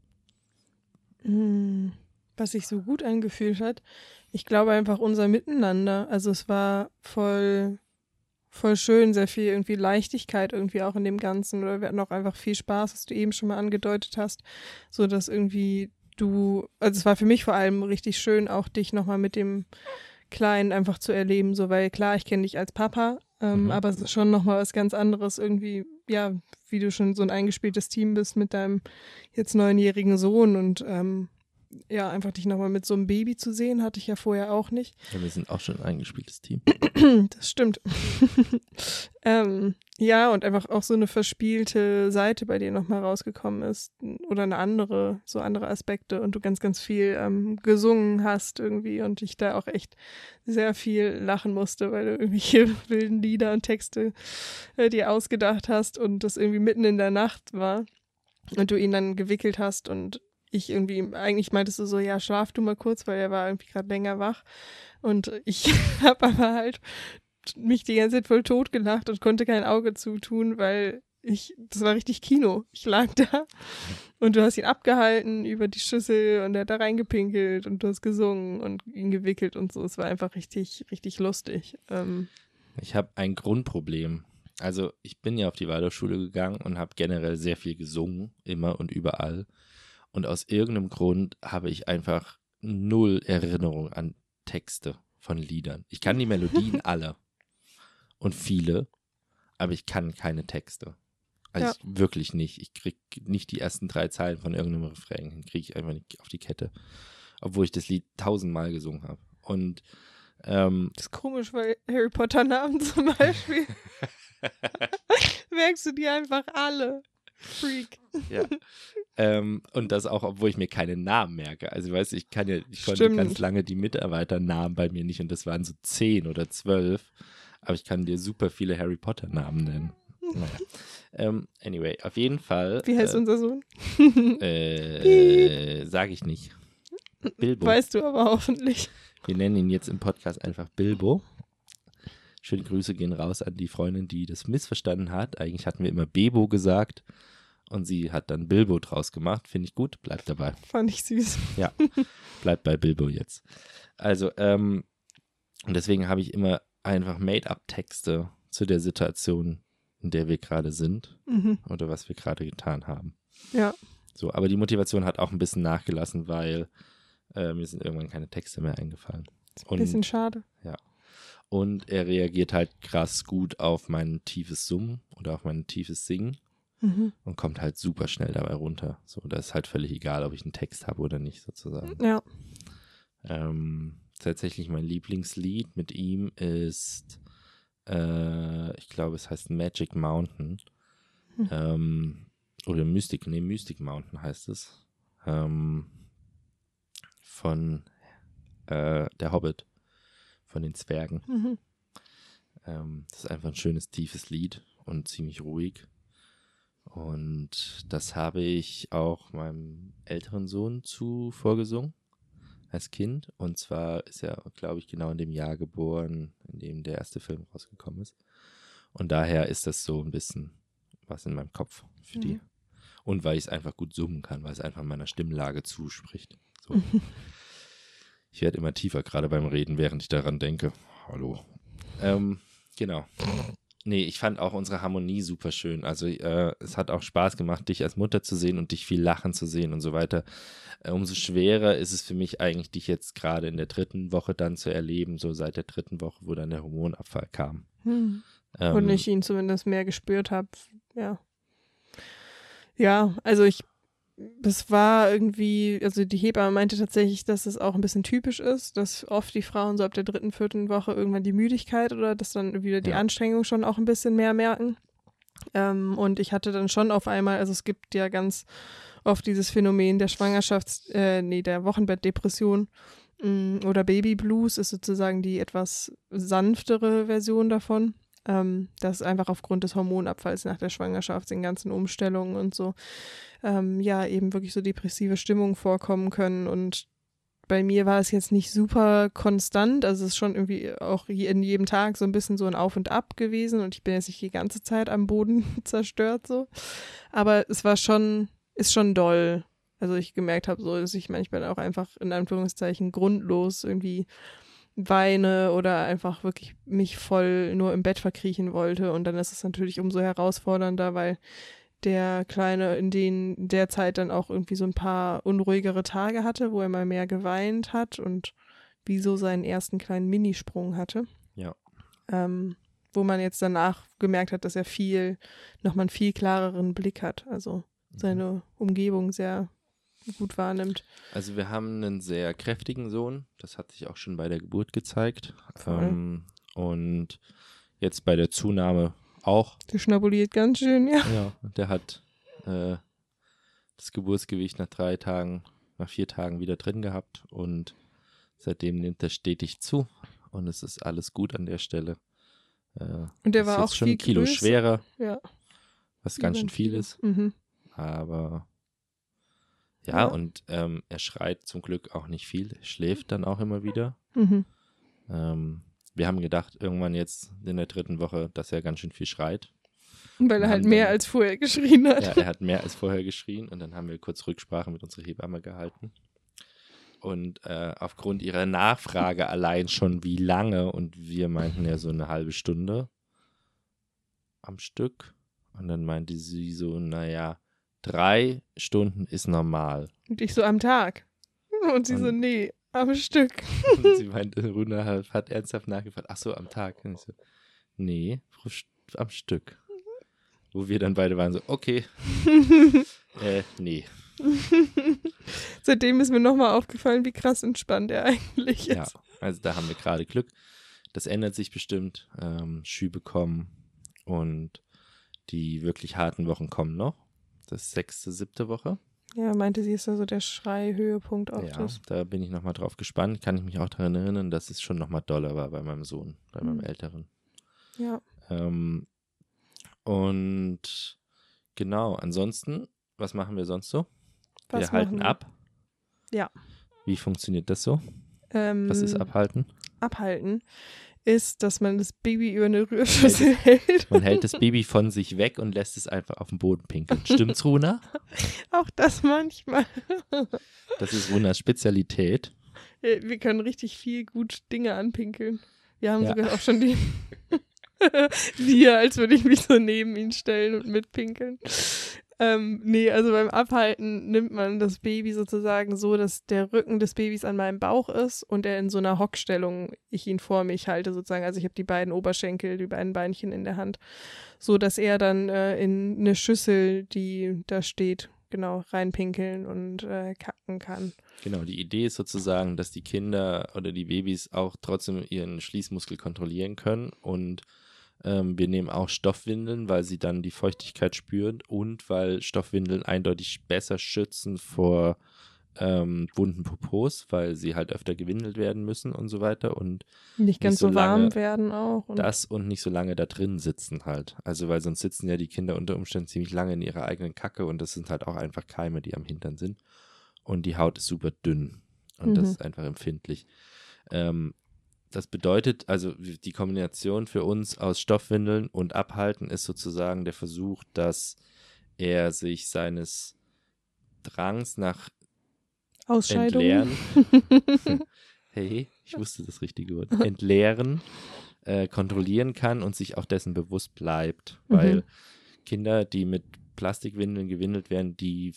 [SPEAKER 1] Hm, Was sich so gut angefühlt hat. Ich glaube einfach unser Miteinander. Also es war voll, voll schön, sehr viel irgendwie Leichtigkeit irgendwie auch in dem Ganzen. Oder wir hatten auch einfach viel Spaß, was du eben schon mal angedeutet hast. So dass irgendwie du, also es war für mich vor allem richtig schön, auch dich nochmal mit dem Kleinen einfach zu erleben. So, weil klar, ich kenne dich als Papa, ähm,
[SPEAKER 2] Mhm.
[SPEAKER 1] aber es ist schon nochmal was ganz anderes irgendwie, ja, wie du schon so ein eingespieltes Team bist mit deinem jetzt neunjährigen Sohn und ähm, ja, einfach dich nochmal mit so einem Baby zu sehen, hatte ich ja vorher auch nicht.
[SPEAKER 2] Ja, wir sind auch schon ein eingespieltes Team.
[SPEAKER 1] Das stimmt. ähm, ja, und einfach auch so eine verspielte Seite bei dir nochmal rausgekommen ist. Oder eine andere, so andere Aspekte und du ganz, ganz viel ähm, gesungen hast irgendwie und ich da auch echt sehr viel lachen musste, weil du irgendwelche wilden Lieder und Texte äh, dir ausgedacht hast und das irgendwie mitten in der Nacht war und du ihn dann gewickelt hast und ich irgendwie, eigentlich meintest du so, ja, schlaf du mal kurz, weil er war irgendwie gerade länger wach. Und ich habe aber halt mich die ganze Zeit voll tot gelacht und konnte kein Auge zutun, weil ich, das war richtig Kino. Ich lag da und du hast ihn abgehalten über die Schüssel und er hat da reingepinkelt und du hast gesungen und ihn gewickelt und so. Es war einfach richtig, richtig lustig. Ähm,
[SPEAKER 2] Ich habe ein Grundproblem. Also ich bin ja auf die Waldorfschule gegangen und habe generell sehr viel gesungen, immer und überall. Und aus irgendeinem Grund habe ich einfach null Erinnerung an Texte von Liedern. Ich kann die Melodien alle und viele, aber ich kann keine Texte. Also
[SPEAKER 1] Ja.
[SPEAKER 2] ich, wirklich nicht. Ich krieg nicht die ersten drei Zeilen von irgendeinem Refrain hin, kriege ich einfach nicht auf die Kette. Obwohl ich das Lied tausendmal gesungen habe. Und ähm,
[SPEAKER 1] das ist komisch, weil Harry Potter Namen zum Beispiel merkst du dir einfach alle. Freak.
[SPEAKER 2] Ja. ähm, und das auch, obwohl ich mir keine Namen merke. Also, weißt du, ich kann ja, ich konnte
[SPEAKER 1] Stimmt.
[SPEAKER 2] ganz lange die Mitarbeiternamen bei mir nicht und das waren so zehn oder zwölf. Aber ich kann dir super viele Harry Potter Namen nennen. naja. Ähm, anyway, auf jeden Fall.
[SPEAKER 1] Wie heißt
[SPEAKER 2] äh,
[SPEAKER 1] unser Sohn?
[SPEAKER 2] Äh, sag ich nicht. Bilbo.
[SPEAKER 1] Weißt du aber hoffentlich.
[SPEAKER 2] Wir nennen ihn jetzt im Podcast einfach Bilbo. Schöne Grüße gehen raus an die Freundin, die das missverstanden hat. Eigentlich hatten wir immer Bebo gesagt und sie hat dann Bilbo draus gemacht. Finde ich gut, bleibt dabei.
[SPEAKER 1] Fand ich süß.
[SPEAKER 2] Bleibt bei Bilbo jetzt. Also, ähm, und deswegen habe ich immer einfach Made-up-Texte zu der Situation, in der wir gerade sind
[SPEAKER 1] Mhm.
[SPEAKER 2] oder was wir gerade getan haben.
[SPEAKER 1] Ja.
[SPEAKER 2] So, aber die Motivation hat auch ein bisschen nachgelassen, weil äh, mir sind irgendwann keine Texte mehr eingefallen.
[SPEAKER 1] Ist ein bisschen schade.
[SPEAKER 2] Und er reagiert halt krass gut auf mein tiefes Summen oder auf mein tiefes Singen
[SPEAKER 1] Mhm.
[SPEAKER 2] und kommt halt super schnell dabei runter. So, da ist halt völlig egal, ob ich einen Text habe oder nicht, sozusagen.
[SPEAKER 1] Ja.
[SPEAKER 2] Ähm, tatsächlich mein Lieblingslied mit ihm ist, äh, ich glaube, es heißt Magic Mountain.
[SPEAKER 1] Hm.
[SPEAKER 2] Ähm, oder Mystic, nee, Mystic Mountain heißt es. Ähm, von äh, Der Hobbit, von den Zwergen.
[SPEAKER 1] Mhm.
[SPEAKER 2] Ähm, das ist einfach ein schönes, tiefes Lied und ziemlich ruhig. Und das habe ich auch meinem älteren Sohn zu vorgesungen als Kind. Und zwar ist er, glaube ich, genau in dem Jahr geboren, in dem der erste Film rausgekommen ist. Und daher ist das so ein bisschen was in meinem Kopf für die.
[SPEAKER 1] Mhm.
[SPEAKER 2] Und weil ich es einfach gut summen kann, weil es einfach meiner Stimmlage zuspricht. So. ich werde immer tiefer, gerade beim Reden, während ich daran denke. Hallo. Ähm, genau. Nee, ich fand auch unsere Harmonie super schön. Also äh, es hat auch Spaß gemacht, dich als Mutter zu sehen und dich viel lachen zu sehen und so weiter. Äh, umso schwerer ist es für mich eigentlich, dich jetzt gerade in der dritten Woche dann zu erleben, so seit der dritten Woche, wo dann der Hormonabfall kam.
[SPEAKER 1] Mhm.
[SPEAKER 2] Ähm,
[SPEAKER 1] Und ich ihn zumindest mehr gespürt habe. Ja. Ja, also ich, das war irgendwie, also die Hebamme meinte tatsächlich, dass es auch ein bisschen typisch ist, dass oft die Frauen so ab der dritten, vierten Woche irgendwann die Müdigkeit oder dass dann wieder die
[SPEAKER 2] Ja.
[SPEAKER 1] Anstrengung schon auch ein bisschen mehr merken. Ähm, und ich hatte dann schon auf einmal, also es gibt ja ganz oft dieses Phänomen der Schwangerschafts-, äh, nee, der Wochenbettdepression mh, oder Babyblues ist sozusagen die etwas sanftere Version davon. Ähm, das ist einfach aufgrund des Hormonabfalls nach der Schwangerschaft, den ganzen Umstellungen und so, ähm, ja, eben wirklich so depressive Stimmungen vorkommen können. Und bei mir war es jetzt nicht super konstant, also es ist schon irgendwie auch in jedem Tag so ein bisschen so ein Auf und Ab gewesen und ich bin jetzt nicht die ganze Zeit am Boden zerstört so. Aber es war schon, ist schon doll. Also ich gemerkt habe, so, dass ich manchmal auch einfach in Anführungszeichen grundlos irgendwie weine oder einfach wirklich mich voll nur im Bett verkriechen wollte. Und dann ist es natürlich umso herausfordernder, weil der Kleine in den der Zeit dann auch irgendwie so ein paar unruhigere Tage hatte, wo er mal mehr geweint hat und wie so seinen ersten kleinen Minisprung hatte.
[SPEAKER 2] Ja.
[SPEAKER 1] Ähm, wo man jetzt danach gemerkt hat, dass er viel, nochmal einen viel klareren Blick hat, also
[SPEAKER 2] Mhm.
[SPEAKER 1] seine Umgebung sehr gut wahrnimmt.
[SPEAKER 2] Also wir haben einen sehr kräftigen Sohn, das hat sich auch schon bei der Geburt gezeigt. Ähm, und jetzt bei der Zunahme auch.
[SPEAKER 1] Der schnabuliert ganz schön, ja.
[SPEAKER 2] Ja, der hat äh, das Geburtsgewicht nach drei Tagen, nach vier Tagen wieder drin gehabt und seitdem nimmt er stetig zu und es ist alles gut an der Stelle. Äh,
[SPEAKER 1] Und der war auch
[SPEAKER 2] schon
[SPEAKER 1] viel
[SPEAKER 2] ein Kilo
[SPEAKER 1] größer.
[SPEAKER 2] schwerer,
[SPEAKER 1] Ja.
[SPEAKER 2] was ganz schön viel ist.
[SPEAKER 1] Mhm.
[SPEAKER 2] Aber ja,
[SPEAKER 1] Ja.
[SPEAKER 2] und ähm, er schreit zum Glück auch nicht viel. Schläft dann auch immer wieder.
[SPEAKER 1] Mhm.
[SPEAKER 2] Ähm, wir haben gedacht, irgendwann jetzt in der dritten Woche, dass er ganz schön viel schreit.
[SPEAKER 1] Weil er halt mehr
[SPEAKER 2] dann-
[SPEAKER 1] als vorher geschrien hat.
[SPEAKER 2] Ja, er hat mehr als vorher geschrien und dann haben wir kurz Rücksprache mit unserer Hebamme gehalten. Und äh, aufgrund ihrer Nachfrage allein schon wie lange und wir meinten ja so eine halbe Stunde am Stück. Und dann meinte sie so, naja, drei Stunden ist normal.
[SPEAKER 1] Und ich so am Tag. Und sie so,
[SPEAKER 2] Und-
[SPEAKER 1] nee, am Stück.
[SPEAKER 2] Und sie meinte, Runa hat, hat ernsthaft nachgefragt, ach so, am Tag. Und ich so, nee, am Stück. Wo wir dann beide waren so, okay, äh, nee.
[SPEAKER 1] Seitdem ist mir nochmal aufgefallen, wie krass entspannt er eigentlich ist.
[SPEAKER 2] Ja, also da haben wir gerade Glück. Das ändert sich bestimmt. Ähm, Schübe kommen und die wirklich harten Wochen kommen noch. Das sechste, siebte Woche.
[SPEAKER 1] Ja, meinte sie, ist da so der Schrei-Höhepunkt auch
[SPEAKER 2] ja,
[SPEAKER 1] das.
[SPEAKER 2] da bin ich nochmal drauf gespannt. Kann ich mich auch daran erinnern, dass es schon nochmal doller war bei meinem Sohn, bei meinem
[SPEAKER 1] Mhm.
[SPEAKER 2] Älteren.
[SPEAKER 1] Ja.
[SPEAKER 2] Ähm, Und genau, ansonsten, was machen wir sonst so?
[SPEAKER 1] Was
[SPEAKER 2] wir halten
[SPEAKER 1] wir?
[SPEAKER 2] ab.
[SPEAKER 1] Ja.
[SPEAKER 2] Wie funktioniert das so?
[SPEAKER 1] Ähm,
[SPEAKER 2] Was ist abhalten?
[SPEAKER 1] abhalten, ist, dass man das Baby über eine Rührschüssel hält.
[SPEAKER 2] Man hält das Baby von sich weg und lässt es einfach auf den Boden pinkeln. Stimmt's, Runa?
[SPEAKER 1] Auch das manchmal.
[SPEAKER 2] Das ist Runas Spezialität.
[SPEAKER 1] Äh, Wir können richtig viel gut Dinge anpinkeln. Wir haben
[SPEAKER 2] Ja.
[SPEAKER 1] sogar auch schon die wir, als würde ich mich so neben ihn stellen und mitpinkeln. Ähm, nee, also beim Abhalten nimmt man das Baby sozusagen so, dass der Rücken des Babys an meinem Bauch ist und er in so einer Hockstellung, ich ihn vor mich halte sozusagen. Also ich habe die beiden Oberschenkel, die beiden Beinchen in der Hand, so dass er dann äh, in eine Schüssel, die da steht, genau reinpinkeln und äh, kacken kann.
[SPEAKER 2] Genau, die Idee ist sozusagen, dass die Kinder oder die Babys auch trotzdem ihren Schließmuskel kontrollieren können und ähm, wir nehmen auch Stoffwindeln, weil sie dann die Feuchtigkeit spüren und weil Stoffwindeln eindeutig besser schützen vor ähm, wunden Popos, weil sie halt öfter gewindelt werden müssen und so weiter und
[SPEAKER 1] Nicht ganz
[SPEAKER 2] so
[SPEAKER 1] so, warm werden auch. Und
[SPEAKER 2] das und nicht so lange da drin sitzen halt. Also weil sonst sitzen ja die Kinder unter Umständen ziemlich lange in ihrer eigenen Kacke und das sind halt auch einfach Keime, die am Hintern sind. Und die Haut ist super dünn und das
[SPEAKER 1] Mhm.
[SPEAKER 2] ist einfach empfindlich. Ähm, das bedeutet, also die Kombination für uns aus Stoffwindeln und Abhalten ist sozusagen der Versuch, dass er sich seines Drangs nach
[SPEAKER 1] Ausscheidung.
[SPEAKER 2] Entleeren. hey, ich wusste das richtige Wort. Entleeren, äh, kontrollieren kann und sich auch dessen bewusst bleibt.
[SPEAKER 1] Mhm.
[SPEAKER 2] Weil Kinder, die mit Plastikwindeln gewindelt werden, die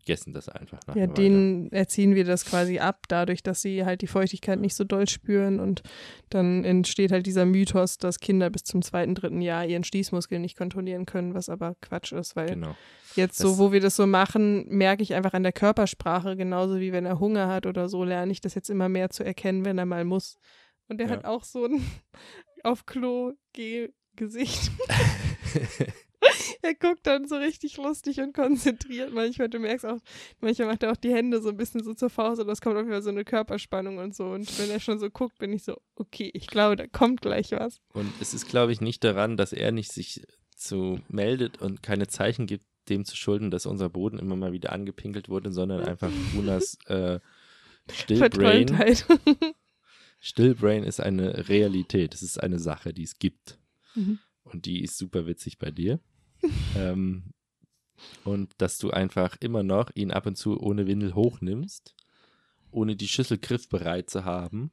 [SPEAKER 2] vergessen das einfach.
[SPEAKER 1] Ja, denen erziehen wir das quasi ab, dadurch, dass sie halt die Feuchtigkeit nicht so doll spüren und dann entsteht halt dieser Mythos, dass Kinder bis zum zweiten, dritten Jahr ihren Schließmuskel nicht kontrollieren können, was aber Quatsch ist, weil
[SPEAKER 2] Genau.
[SPEAKER 1] jetzt
[SPEAKER 2] Das-
[SPEAKER 1] so, wo wir das so machen, merke ich einfach an der Körpersprache, genauso wie wenn er Hunger hat oder so, lerne ich das jetzt immer mehr zu erkennen, wenn er mal muss. Und der
[SPEAKER 2] Ja.
[SPEAKER 1] hat auch so ein auf Klo geh Gesicht. er guckt dann so richtig lustig und konzentriert manchmal. Du merkst auch, manchmal macht er auch die Hände so ein bisschen so zur Faust und das kommt auf jeden Fall so eine Körperspannung und so. Und wenn er schon so guckt, bin ich so, okay, ich glaube, da kommt gleich was.
[SPEAKER 2] Und es ist, glaube ich, nicht daran, dass er nicht sich zu meldet und keine Zeichen gibt, dem zu schulden, dass unser Boden immer mal wieder angepinkelt wurde, sondern einfach Runas äh, Stillbrain. Stillbrain ist eine Realität. Es ist eine Sache, die es gibt.
[SPEAKER 1] Mhm.
[SPEAKER 2] Und die ist super witzig bei dir. Ähm, und dass du einfach immer noch ihn ab und zu ohne Windel hochnimmst, ohne die Schüssel griffbereit zu haben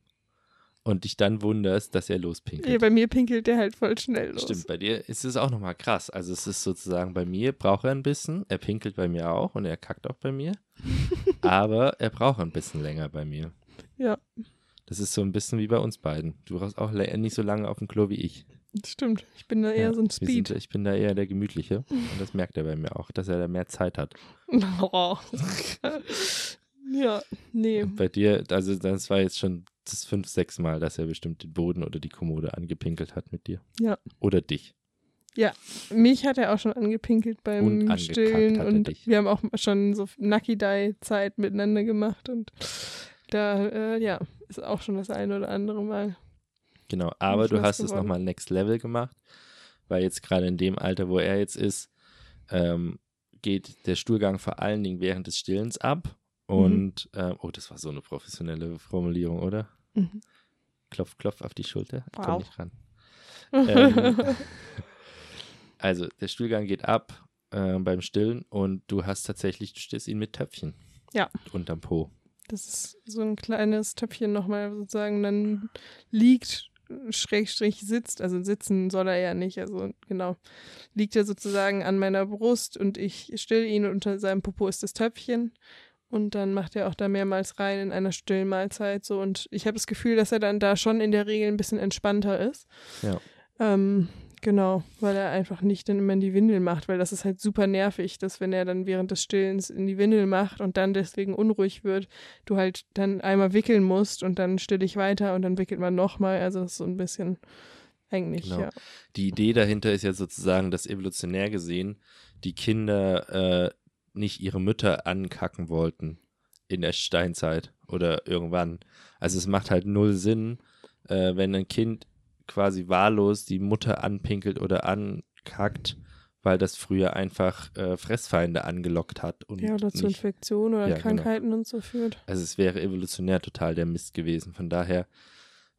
[SPEAKER 2] und dich dann wunderst, dass er lospinkelt.
[SPEAKER 1] ja, bei mir pinkelt der halt voll schnell los.
[SPEAKER 2] Stimmt, bei dir ist es auch nochmal krass. Also es ist sozusagen bei mir braucht er ein bisschen, er pinkelt bei mir auch und er kackt auch bei mir, aber er braucht ein bisschen länger bei mir.
[SPEAKER 1] Ja,
[SPEAKER 2] Das ist so ein bisschen wie bei uns beiden. Du brauchst auch nicht so lange auf dem Klo wie ich.
[SPEAKER 1] Stimmt. Ich bin da eher
[SPEAKER 2] Ja,
[SPEAKER 1] so ein Speed.
[SPEAKER 2] Sind, ich bin da eher der Gemütliche und das merkt er bei mir auch, dass er da mehr Zeit hat.
[SPEAKER 1] Oh. ja, nee.
[SPEAKER 2] Bei dir, also das war jetzt schon das fünf, sechs Mal, dass er bestimmt den Boden oder die Kommode angepinkelt hat mit dir.
[SPEAKER 1] Ja.
[SPEAKER 2] Oder dich.
[SPEAKER 1] Mich hat er auch schon angepinkelt
[SPEAKER 2] Und
[SPEAKER 1] beim
[SPEAKER 2] angekackt
[SPEAKER 1] Stillen und
[SPEAKER 2] dich.
[SPEAKER 1] wir haben auch schon so Nucky Die Zeit miteinander gemacht und da, äh, ja, ist auch schon das eine oder andere Mal.
[SPEAKER 2] Genau, aber du hast es
[SPEAKER 1] geworden.
[SPEAKER 2] nochmal Next Level gemacht, weil jetzt gerade in dem Alter, wo er jetzt ist, ähm, geht der Stuhlgang vor allen Dingen während des Stillens ab.
[SPEAKER 1] Mhm.
[SPEAKER 2] Und, ähm, oh, das war so eine professionelle Formulierung, oder?
[SPEAKER 1] Mhm.
[SPEAKER 2] Klopf, klopf auf die Schulter. Ich komm
[SPEAKER 1] Wow.
[SPEAKER 2] nicht ran. Ähm, also, der Stuhlgang geht ab äh, beim Stillen und du hast tatsächlich, du stillst ihn mit Töpfchen.
[SPEAKER 1] Ja.
[SPEAKER 2] Unterm Po.
[SPEAKER 1] Das ist so ein kleines Töpfchen nochmal sozusagen dann liegt, Schrägstrich sitzt, also sitzen soll er ja nicht, also genau, liegt er sozusagen an meiner Brust und ich still ihn und unter seinem Popo ist das Töpfchen. Und dann macht er auch da mehrmals rein in einer stillen Mahlzeit so. Und ich habe das Gefühl, dass er dann da schon in der Regel ein bisschen entspannter ist.
[SPEAKER 2] Ja.
[SPEAKER 1] Ähm, genau, weil er einfach nicht dann immer in die Windel macht, weil das ist halt super nervig, dass wenn er dann während des Stillens in die Windel macht und dann deswegen unruhig wird, du halt dann einmal wickeln musst und dann still ich weiter und dann wickelt man nochmal. Also das ist so ein bisschen eigentlich,
[SPEAKER 2] Genau.
[SPEAKER 1] ja.
[SPEAKER 2] Die Idee dahinter ist ja sozusagen, dass evolutionär gesehen die Kinder äh, nicht ihre Mütter ankacken wollten in der Steinzeit oder irgendwann. Also es macht halt null Sinn, äh, wenn ein Kind quasi wahllos die Mutter anpinkelt oder gekackt, weil das früher einfach äh, Fressfeinde angelockt hat. Und
[SPEAKER 1] Ja, oder zu Infektionen oder
[SPEAKER 2] Ja, genau.
[SPEAKER 1] Krankheiten und so führt.
[SPEAKER 2] also es wäre evolutionär total der Mist gewesen. Von daher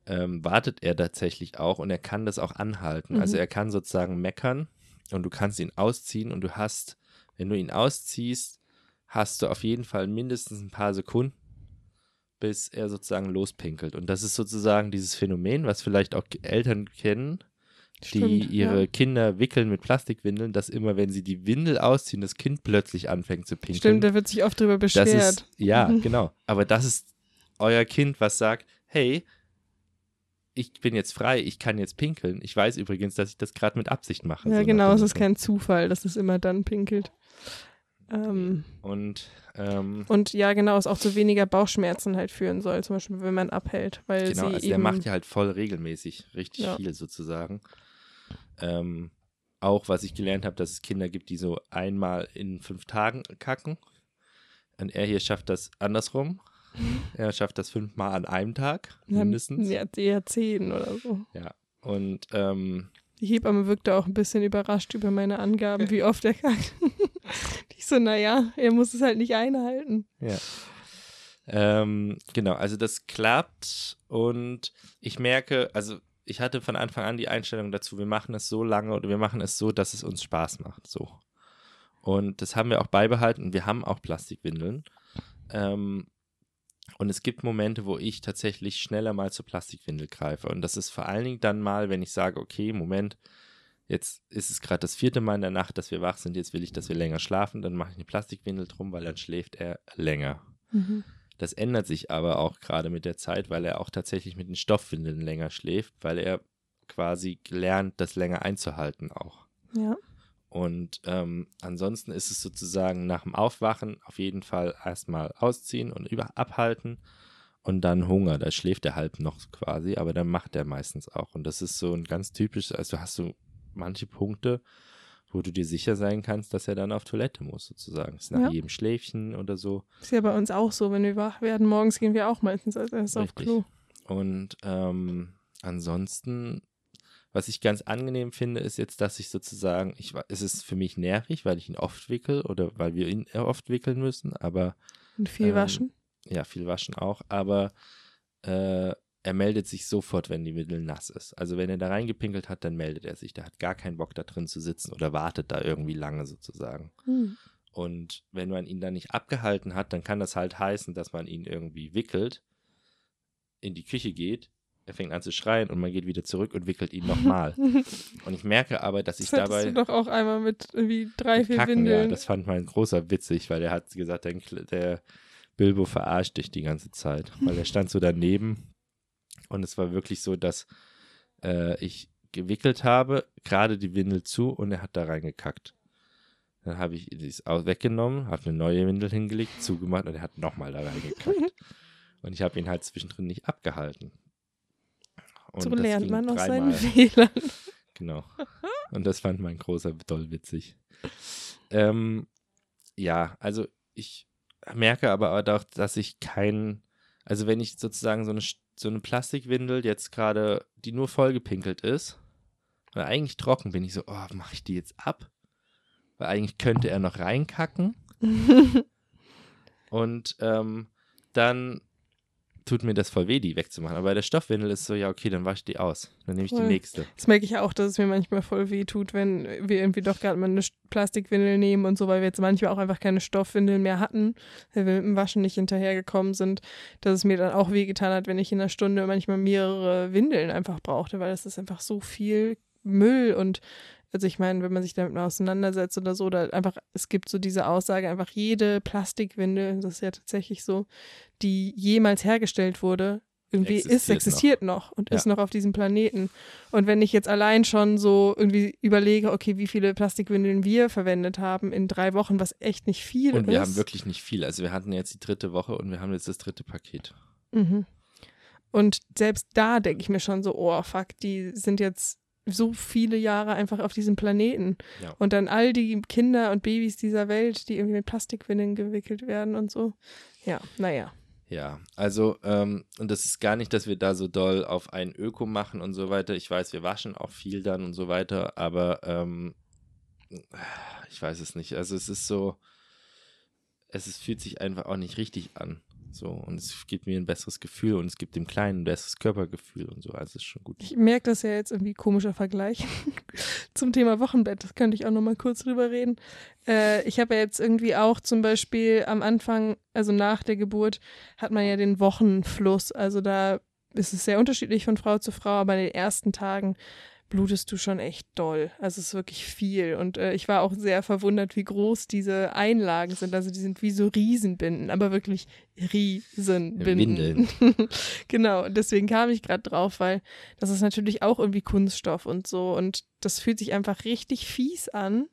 [SPEAKER 2] ähm, wartet er tatsächlich auch und er kann das auch anhalten.
[SPEAKER 1] Mhm.
[SPEAKER 2] Also er kann sozusagen meckern und du kannst ihn ausziehen und du hast, wenn du ihn ausziehst, hast du auf jeden Fall mindestens ein paar Sekunden, bis er sozusagen lospinkelt. Und das ist sozusagen dieses Phänomen, was vielleicht auch Eltern kennen, die
[SPEAKER 1] Stimmt,
[SPEAKER 2] ihre
[SPEAKER 1] ja.
[SPEAKER 2] Kinder wickeln mit Plastikwindeln, dass immer, wenn sie die Windel ausziehen, das Kind plötzlich anfängt zu pinkeln.
[SPEAKER 1] Stimmt, da wird sich oft drüber beschwert.
[SPEAKER 2] ist, ja, genau. Aber das ist euer Kind, was sagt, hey, ich bin jetzt frei, ich kann jetzt pinkeln. Ich weiß übrigens, dass ich das gerade mit Absicht mache.
[SPEAKER 1] ja,
[SPEAKER 2] so
[SPEAKER 1] genau, es ist kein Zufall, dass es immer dann pinkelt. Ähm,
[SPEAKER 2] Und ähm,
[SPEAKER 1] und ja, genau, es auch zu weniger Bauchschmerzen halt führen soll, zum Beispiel, wenn man abhält, weil
[SPEAKER 2] genau,
[SPEAKER 1] sie
[SPEAKER 2] also
[SPEAKER 1] eben,
[SPEAKER 2] der macht ja halt voll regelmäßig, richtig
[SPEAKER 1] Ja.
[SPEAKER 2] viel sozusagen. Ähm, auch was ich gelernt habe, dass es Kinder gibt, die so einmal in fünf Tagen kacken. Und er hier schafft das andersrum. Er schafft das fünfmal an einem Tag,
[SPEAKER 1] ja,
[SPEAKER 2] mindestens.
[SPEAKER 1] ja, eher zehn oder so.
[SPEAKER 2] Und ähm,
[SPEAKER 1] Die Hebamme wirkte auch ein bisschen überrascht über meine Angaben, wie oft er kackt. Die so, naja, er muss es halt nicht einhalten.
[SPEAKER 2] Ja. Ähm, genau, also das klappt und ich merke, also ich hatte von Anfang an die Einstellung dazu, wir machen es so lange oder wir machen es so, dass es uns Spaß macht. So. Und das haben wir auch beibehalten. Wir haben auch Plastikwindeln. Ähm, und es gibt Momente, wo ich tatsächlich schneller mal zur Plastikwindel greife. Und das ist vor allen Dingen dann mal, wenn ich sage, okay, Moment, jetzt ist es gerade das vierte Mal in der Nacht, dass wir wach sind, jetzt will ich, dass wir länger schlafen, dann mache ich eine Plastikwindel drum, weil dann schläft er länger. Das ändert sich aber auch gerade mit der Zeit, weil er auch tatsächlich mit den Stoffwindeln länger schläft, weil er quasi lernt, das länger einzuhalten auch.
[SPEAKER 1] Ja.
[SPEAKER 2] Und ähm, ansonsten ist es sozusagen nach dem Aufwachen auf jeden Fall erstmal ausziehen und über abhalten und dann Hunger. Da schläft er halb noch quasi, aber dann macht er meistens auch. Und das ist so ein ganz typisches, also hast du manche Punkte, wo du dir sicher sein kannst, dass er dann auf Toilette muss, sozusagen. Das ist nach
[SPEAKER 1] Ja.
[SPEAKER 2] jedem Schläfchen oder so.
[SPEAKER 1] Ist ja bei uns auch so, wenn wir wach werden, morgens gehen wir auch meistens als erstes auf. Klo.
[SPEAKER 2] Und ähm, ansonsten, was ich ganz angenehm finde, ist jetzt, dass ich sozusagen, ich, es ist für mich nervig, weil ich ihn oft wickel oder weil wir ihn äh, oft wickeln müssen, aber
[SPEAKER 1] Und viel
[SPEAKER 2] Ähm,
[SPEAKER 1] waschen.
[SPEAKER 2] ja, viel waschen auch, aber äh, er meldet sich sofort, wenn die Windel nass ist. Also wenn er da reingepinkelt hat, dann meldet er sich. Der hat gar keinen Bock da drin zu sitzen oder wartet da irgendwie lange sozusagen.
[SPEAKER 1] Hm.
[SPEAKER 2] Und wenn man ihn dann nicht abgehalten hat, dann kann das halt heißen, dass man ihn irgendwie wickelt, in die Küche geht, er fängt an zu schreien und man geht wieder zurück und wickelt ihn nochmal. und ich merke aber, dass ich
[SPEAKER 1] Das hattest
[SPEAKER 2] dabei.
[SPEAKER 1] du doch auch einmal mit irgendwie drei, vier
[SPEAKER 2] Kacken, ja,
[SPEAKER 1] Windeln.
[SPEAKER 2] das fand mein großer witzig, weil er hat gesagt, der, der Bilbo verarscht dich die ganze Zeit. Weil er stand so daneben und es war wirklich so, dass äh, ich gewickelt habe, gerade die Windel zu und er hat da reingekackt. Dann habe ich auch weggenommen, habe eine neue Windel hingelegt, zugemacht und er hat nochmal da reingekackt. und ich habe ihn halt zwischendrin nicht abgehalten. Und
[SPEAKER 1] so lernt man aus seinen. Fehlern.
[SPEAKER 2] Genau. Und das fand mein großer doll witzig. Ähm, ja, also ich merke aber auch, dass ich kein, also wenn ich sozusagen so eine, so eine Plastikwindel jetzt gerade, die nur vollgepinkelt ist, oder eigentlich trocken, bin ich so, oh, mache ich die jetzt ab? Weil eigentlich könnte er noch reinkacken. Und ähm, dann tut mir das voll weh, die wegzumachen. Aber bei der Stoffwindel ist so, ja, okay, dann wasche ich die aus. Dann nehme ich die
[SPEAKER 1] Voll.
[SPEAKER 2] nächste.
[SPEAKER 1] Das merke ich auch, dass es mir manchmal voll weh tut, wenn wir irgendwie doch gerade mal eine St- Plastikwindel nehmen und so, weil wir jetzt manchmal auch einfach keine Stoffwindeln mehr hatten, weil wir mit dem Waschen nicht hinterhergekommen sind, dass es mir dann auch wehgetan hat, wenn ich in einer Stunde manchmal mehrere Windeln einfach brauchte, weil das ist einfach so viel Müll und also ich meine, wenn man sich damit mal auseinandersetzt oder so, oder einfach, es gibt so diese Aussage, einfach jede Plastikwindel, das ist ja tatsächlich so, die jemals hergestellt wurde, irgendwie ist,
[SPEAKER 2] Existiert
[SPEAKER 1] existiert noch, und
[SPEAKER 2] Ja.
[SPEAKER 1] ist noch auf diesem Planeten. Und wenn ich jetzt allein schon so irgendwie überlege, okay, wie viele Plastikwindeln wir verwendet haben in drei Wochen, was echt nicht viel
[SPEAKER 2] Und
[SPEAKER 1] ist.
[SPEAKER 2] wir haben wirklich nicht viel. Also wir hatten jetzt die dritte Woche und wir haben jetzt das dritte Paket.
[SPEAKER 1] Mhm. Und selbst da denke ich mir schon so, oh fuck, die sind jetzt so viele Jahre einfach auf diesem Planeten.
[SPEAKER 2] Ja.
[SPEAKER 1] Und dann all die Kinder und Babys dieser Welt, die irgendwie mit Plastikwindeln gewickelt werden und so. Ja, naja.
[SPEAKER 2] Ja, also, ähm, und das ist gar nicht, dass wir da so doll auf ein Öko machen und so weiter. Ich weiß, wir waschen auch viel dann und so weiter, aber ähm, ich weiß es nicht. Also es ist so, es ist, fühlt sich einfach auch nicht richtig an. So, und es gibt mir ein besseres Gefühl und es gibt dem Kleinen ein besseres Körpergefühl und so. Also ist schon gut.
[SPEAKER 1] Ich merke das ja jetzt irgendwie komischer Vergleich zum Thema Wochenbett. Das könnte ich auch nochmal kurz drüber reden. Äh, ich habe ja jetzt irgendwie auch zum Beispiel am Anfang, also nach der Geburt, hat man ja den Wochenfluss. Also da ist es sehr unterschiedlich von Frau zu Frau, aber in den ersten Tagen blutest du schon echt doll. Also es ist wirklich viel. Und äh, ich war auch sehr verwundert, wie groß diese Einlagen sind. Also die sind wie so Riesenbinden, aber wirklich Riesenbinden. genau, deswegen kam ich gerade drauf, weil das ist natürlich auch irgendwie Kunststoff und so. Und das fühlt sich einfach richtig fies an.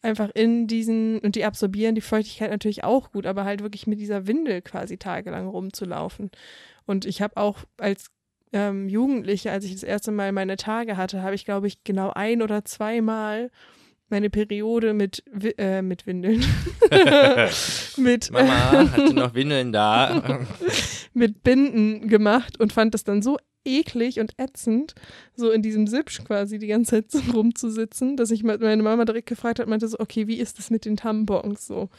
[SPEAKER 1] Einfach in diesen, und die absorbieren die Feuchtigkeit natürlich auch gut, aber halt wirklich mit dieser Windel quasi tagelang rumzulaufen. Und ich habe auch als ähm, Jugendliche, als ich das erste Mal meine Tage hatte, habe ich, glaube ich, genau ein oder zweimal meine Periode mit, äh, mit Windeln.
[SPEAKER 2] mit, Mama, hast du noch Windeln da?
[SPEAKER 1] mit Binden gemacht und fand das dann so eklig und ätzend, so in diesem Sipsch quasi die ganze Zeit so rumzusitzen, dass ich meine Mama direkt gefragt hat, meinte so, okay, wie ist das mit den Tampons so?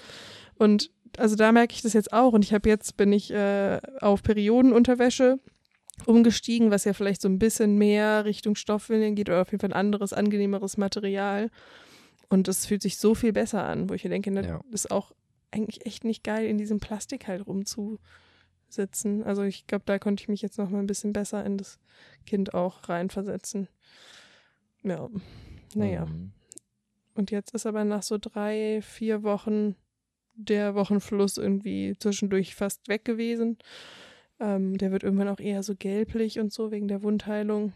[SPEAKER 1] Und also da merke ich das jetzt auch und ich habe jetzt, bin ich äh, auf Periodenunterwäsche umgestiegen, was ja vielleicht so ein bisschen mehr Richtung Stoffwindeln geht oder auf jeden Fall ein anderes, angenehmeres Material. Und es fühlt sich so viel besser an, wo ich denke, das ja. ist auch eigentlich echt nicht geil, in diesem Plastik halt rumzusitzen. Also ich glaube, da konnte ich mich jetzt noch mal ein bisschen besser in das Kind auch reinversetzen. Ja, naja. Mhm. Und jetzt ist aber nach so drei, vier Wochen der Wochenfluss irgendwie zwischendurch fast weg gewesen. Ähm, der wird irgendwann auch eher so gelblich und so wegen der Wundheilung.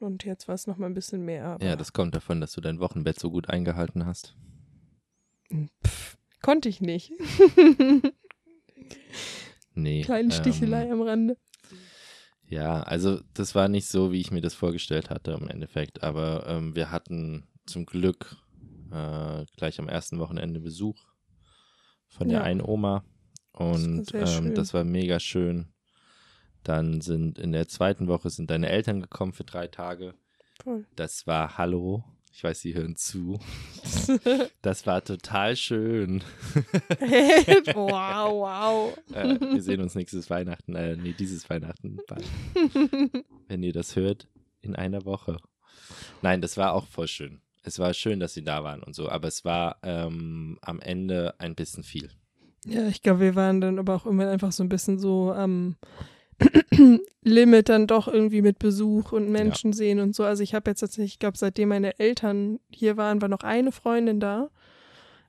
[SPEAKER 1] Und jetzt war es nochmal ein bisschen mehr.
[SPEAKER 2] ja, das kommt davon, dass du dein Wochenbett so gut eingehalten hast.
[SPEAKER 1] Pff, konnte ich nicht.
[SPEAKER 2] nee.
[SPEAKER 1] Kleine Stichelei ähm, am Rande.
[SPEAKER 2] Ja, also das war nicht so, wie ich mir das vorgestellt hatte im Endeffekt. Aber ähm, wir hatten zum Glück äh, gleich am ersten Wochenende Besuch von der einen Oma. Und das, ähm, das war mega schön. Dann sind in der zweiten Woche sind deine Eltern gekommen für drei Tage. Cool. Das war Hallo. Ich weiß, sie hören zu. Das war total schön.
[SPEAKER 1] wow, wow.
[SPEAKER 2] Äh, wir sehen uns nächstes Weihnachten, äh, nee, dieses Weihnachten bald. Wenn ihr das hört, in einer Woche. Nein, das war auch voll schön. Es war schön, dass sie da waren und so, aber es war ähm, am Ende ein bisschen viel.
[SPEAKER 1] Ja, ich glaube, wir waren dann aber auch immer einfach so ein bisschen so am Limit dann doch irgendwie mit Besuch und Menschen ja. sehen und so. Also ich habe jetzt tatsächlich, ich glaube, seitdem meine Eltern hier waren, war noch eine Freundin da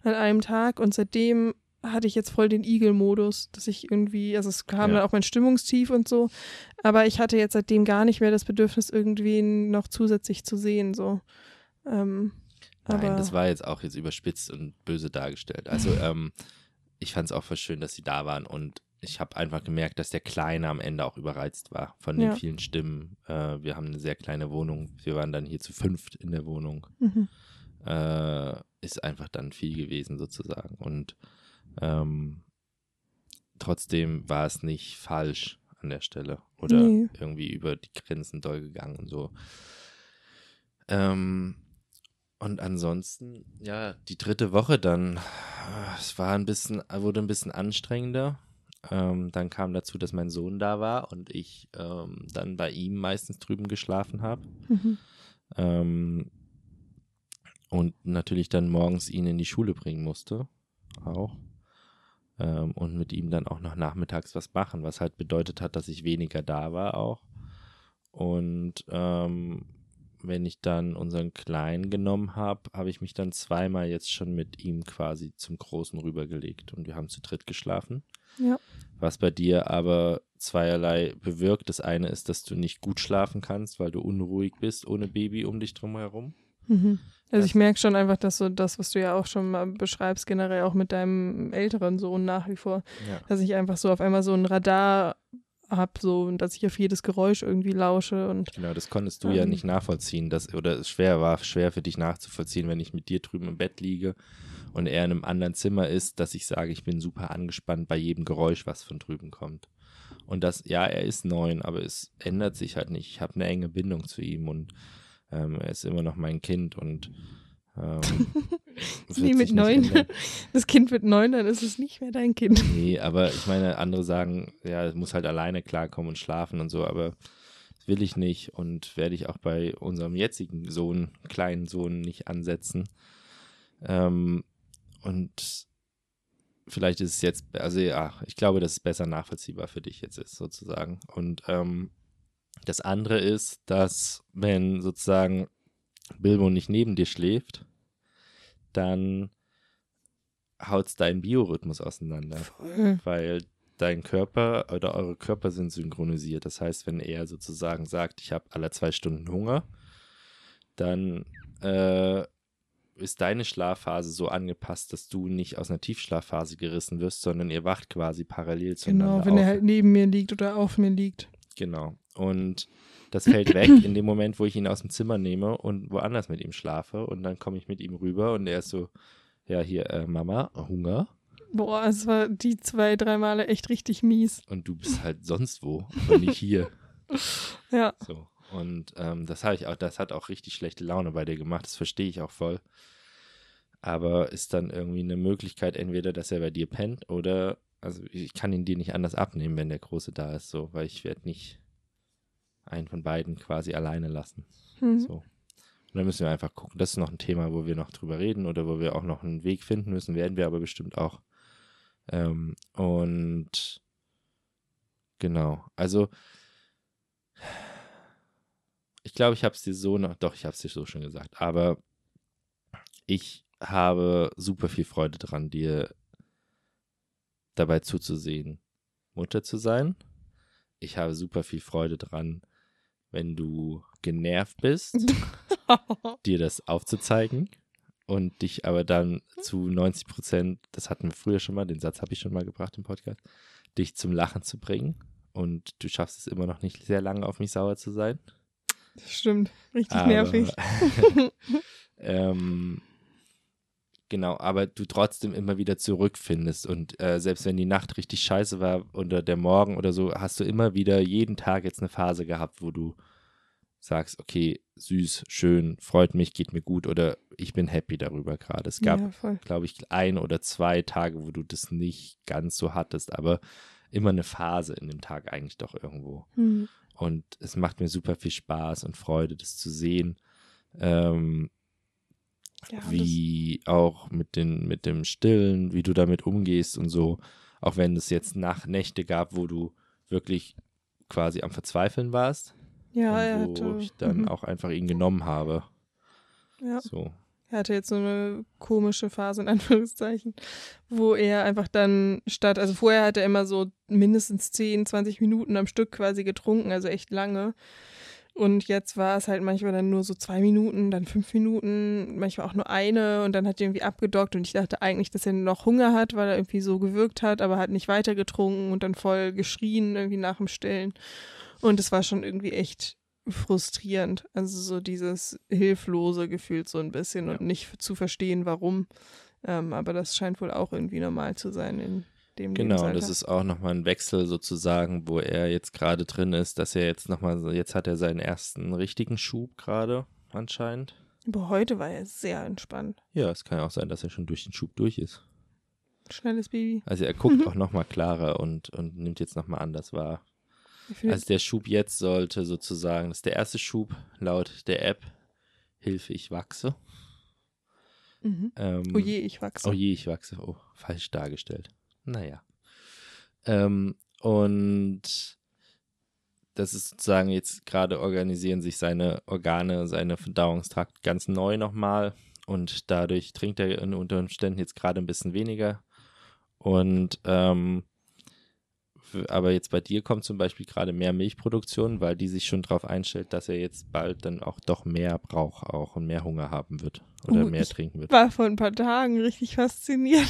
[SPEAKER 1] an einem Tag und seitdem hatte ich jetzt voll den Igel-Modus, dass ich irgendwie, also es kam ja. dann auch mein Stimmungstief und so, aber ich hatte jetzt seitdem gar nicht mehr das Bedürfnis, irgendwen noch zusätzlich zu sehen, so. Ähm,
[SPEAKER 2] Nein, das war jetzt auch jetzt überspitzt und böse dargestellt. Also ähm, ich fand es auch voll schön, dass sie da waren und ich habe einfach gemerkt, dass der Kleine am Ende auch überreizt war von den ja. vielen Stimmen. Äh, wir haben eine sehr kleine Wohnung. Wir waren dann hier zu fünft in der Wohnung. Mhm. Äh, ist einfach dann viel gewesen sozusagen. Und ähm, trotzdem war es nicht falsch an der Stelle oder nee. irgendwie über die Grenzen doll gegangen und so. Ähm, und ansonsten, ja, die dritte Woche dann, es war ein bisschen, wurde ein bisschen anstrengender ähm, dann kam dazu, dass mein Sohn da war und ich ähm, dann bei ihm meistens drüben geschlafen habe. Mhm. Ähm, und natürlich dann morgens ihn in die Schule bringen musste. Auch. Ähm, und mit ihm dann auch noch nachmittags was machen, was halt bedeutet hat, dass ich weniger da war auch. Und ähm, wenn ich dann unseren Kleinen genommen habe, habe ich mich dann zweimal jetzt schon mit ihm quasi zum Großen rübergelegt und wir haben zu dritt geschlafen.
[SPEAKER 1] Ja.
[SPEAKER 2] Was bei dir aber zweierlei bewirkt. Das eine ist, dass du nicht gut schlafen kannst, weil du unruhig bist ohne Baby um dich drum herum.
[SPEAKER 1] Mhm. Also ich merke schon einfach, dass so das, was du ja auch schon mal beschreibst, generell auch mit deinem älteren Sohn nach wie vor, ja. dass ich einfach so auf einmal so ein Radar habe, so dass ich auf jedes Geräusch irgendwie lausche und
[SPEAKER 2] genau, das konntest du ähm, ja nicht nachvollziehen, dass oder es schwer war, schwer für dich nachzuvollziehen, wenn ich mit dir drüben im Bett liege und er in einem anderen Zimmer ist, dass ich sage, ich bin super angespannt bei jedem Geräusch, was von drüben kommt. Und das, ja, er ist neun, aber es ändert sich halt nicht. Ich habe eine enge Bindung zu ihm und ähm, er ist immer noch mein Kind und Ähm,
[SPEAKER 1] wie mit neun.
[SPEAKER 2] ändern.
[SPEAKER 1] Das Kind wird neun, dann ist es nicht mehr dein Kind.
[SPEAKER 2] Nee, aber ich meine, andere sagen, ja, es muss halt alleine klarkommen und schlafen und so, aber das will ich nicht und werde ich auch bei unserem jetzigen Sohn, kleinen Sohn, nicht ansetzen. Ähm, und vielleicht ist es jetzt, also ja, ich glaube, dass es besser nachvollziehbar für dich jetzt ist, sozusagen. Und ähm, das andere ist, dass wenn sozusagen Bilbo nicht neben dir schläft, dann haut deinen Biorhythmus auseinander
[SPEAKER 1] Voll.
[SPEAKER 2] weil dein Körper oder eure Körper sind synchronisiert. Das heißt, wenn er sozusagen sagt, ich habe alle zwei Stunden Hunger, dann äh, ist deine Schlafphase so angepasst, dass du nicht aus einer Tiefschlafphase gerissen wirst, sondern ihr wacht quasi parallel zueinander
[SPEAKER 1] Genau, wenn
[SPEAKER 2] auf.
[SPEAKER 1] er halt neben mir liegt oder auf mir liegt.
[SPEAKER 2] Genau. Und das fällt weg in dem Moment, wo ich ihn aus dem Zimmer nehme und woanders mit ihm schlafe. Und dann komme ich mit ihm rüber und er ist so, ja, hier, äh, Mama, Hunger.
[SPEAKER 1] Boah, es war die zwei, drei Male echt richtig mies.
[SPEAKER 2] Und du bist halt sonst wo und nicht hier.
[SPEAKER 1] Ja,
[SPEAKER 2] So. Und ähm, das habe ich auch, das hat auch richtig schlechte Laune bei dir gemacht. Das verstehe ich auch voll. Aber ist dann irgendwie eine Möglichkeit, entweder, dass er bei dir pennt oder, also ich kann ihn dir nicht anders abnehmen, wenn der Große da ist, so, weil ich werde nicht einen von beiden quasi alleine lassen.
[SPEAKER 1] hm.
[SPEAKER 2] So. Und dann müssen wir einfach gucken. Das ist noch ein Thema, wo wir noch drüber reden oder wo wir auch noch einen Weg finden müssen. Werden wir aber bestimmt auch. Ähm, und genau. Also, ich glaube, ich habe es dir so noch, doch, ich habe es dir so schon gesagt, aber ich habe super viel Freude dran, dir dabei zuzusehen, Mutter zu sein. Ich habe super viel Freude dran, wenn du genervt bist, dir das aufzuzeigen und dich aber dann zu 90 Prozent, das hatten wir früher schon mal, den Satz habe ich schon mal gebracht im Podcast, dich zum Lachen zu bringen. Und du schaffst es immer noch nicht sehr lange auf mich sauer zu sein.
[SPEAKER 1] Das stimmt. Richtig
[SPEAKER 2] Aber-
[SPEAKER 1] nervig.
[SPEAKER 2] ähm, genau, aber du trotzdem immer wieder zurückfindest. Und äh, selbst wenn die Nacht richtig scheiße war oder der Morgen oder so, hast du immer wieder jeden Tag jetzt eine Phase gehabt, wo du sagst, okay, süß, schön, freut mich, geht mir gut oder ich bin happy darüber gerade. Es gab,
[SPEAKER 1] ja,
[SPEAKER 2] glaube ich, ein oder zwei Tage, wo du das nicht ganz so hattest, aber immer eine Phase in dem Tag eigentlich doch irgendwo.
[SPEAKER 1] Hm.
[SPEAKER 2] Und es macht mir super viel Spaß und Freude, das zu sehen. Ähm,
[SPEAKER 1] Ja,
[SPEAKER 2] wie auch mit, den, mit dem Stillen, wie du damit umgehst und so. Auch wenn es jetzt nach Nächte gab, wo du wirklich quasi am Verzweifeln warst.
[SPEAKER 1] ja,
[SPEAKER 2] und wo ich dann
[SPEAKER 1] mhm.
[SPEAKER 2] auch einfach ihn genommen habe.
[SPEAKER 1] ja.
[SPEAKER 2] So.
[SPEAKER 1] Er hatte jetzt so eine komische Phase in Anführungszeichen, wo er einfach dann statt, also vorher hat er immer so mindestens 10, 20 Minuten am Stück quasi getrunken, also echt lange. Und jetzt war es halt manchmal dann nur so zwei Minuten, dann fünf Minuten, manchmal auch nur eine und dann hat er irgendwie abgedockt und ich dachte eigentlich, dass er noch Hunger hat, weil er irgendwie so gewirkt hat, aber hat nicht weiter getrunken und dann voll geschrien irgendwie nach dem Stillen. Und es war schon irgendwie echt frustrierend. Also so dieses hilflose Gefühl so ein bisschen
[SPEAKER 2] Ja.
[SPEAKER 1] und nicht zu verstehen, warum. Ähm, aber das scheint wohl auch irgendwie normal zu sein in dem
[SPEAKER 2] Genau, das ist auch nochmal ein Wechsel sozusagen, wo er jetzt gerade drin ist, dass er jetzt nochmal, jetzt hat er seinen ersten richtigen Schub gerade anscheinend.
[SPEAKER 1] Aber heute war er sehr entspannt.
[SPEAKER 2] Ja, es kann ja auch sein, dass er schon durch den Schub durch ist.
[SPEAKER 1] Schnelles Baby.
[SPEAKER 2] Also er guckt auch nochmal klarer und, und nimmt jetzt nochmal anders wahr. Also der Schub jetzt sollte sozusagen, das ist der erste Schub laut der App, Hilfe, ich wachse.
[SPEAKER 1] mhm.
[SPEAKER 2] Ähm,
[SPEAKER 1] Oh je, ich wachse.
[SPEAKER 2] Oh je, ich wachse. Oh, falsch dargestellt. Naja. Ähm, und das ist sozusagen jetzt gerade organisieren sich seine Organe, seine Verdauungstrakt ganz neu nochmal. Und dadurch trinkt er unter Umständen jetzt gerade ein bisschen weniger. Und ähm, aber jetzt bei dir kommt zum Beispiel gerade mehr Milchproduktion, weil die sich schon darauf einstellt, dass er jetzt bald dann auch doch mehr braucht auch und mehr Hunger haben wird oder
[SPEAKER 1] Oh,
[SPEAKER 2] mehr trinken wird.
[SPEAKER 1] war vor ein paar Tagen richtig fasziniert.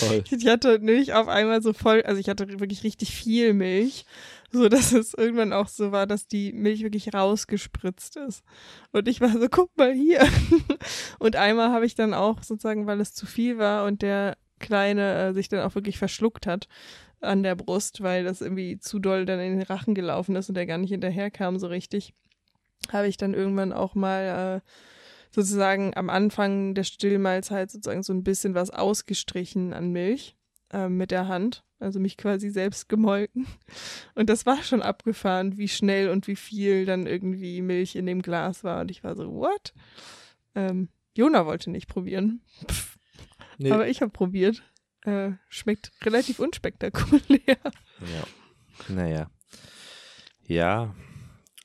[SPEAKER 2] Toll.
[SPEAKER 1] Ich hatte Milch auf einmal so voll, also ich hatte wirklich richtig viel Milch, so dass es irgendwann auch so war, dass die Milch wirklich rausgespritzt ist. Und ich war so, guck mal hier. Und einmal habe ich dann auch sozusagen, weil es zu viel war und der Kleine äh, sich dann auch wirklich verschluckt hat an der Brust, weil das irgendwie zu doll dann in den Rachen gelaufen ist und der gar nicht hinterherkam so richtig, habe ich dann irgendwann auch mal äh, sozusagen am Anfang der Stillmahlzeit sozusagen so ein bisschen was ausgestrichen an Milch äh, mit der Hand. Also mich quasi selbst gemolken. Und das war schon abgefahren, wie schnell und wie viel dann irgendwie Milch in dem Glas war. Und ich war so, what? Ähm, Jona wollte nicht probieren. Nee. Aber ich habe probiert. Äh, schmeckt relativ unspektakulär.
[SPEAKER 2] Ja. Naja. Ja,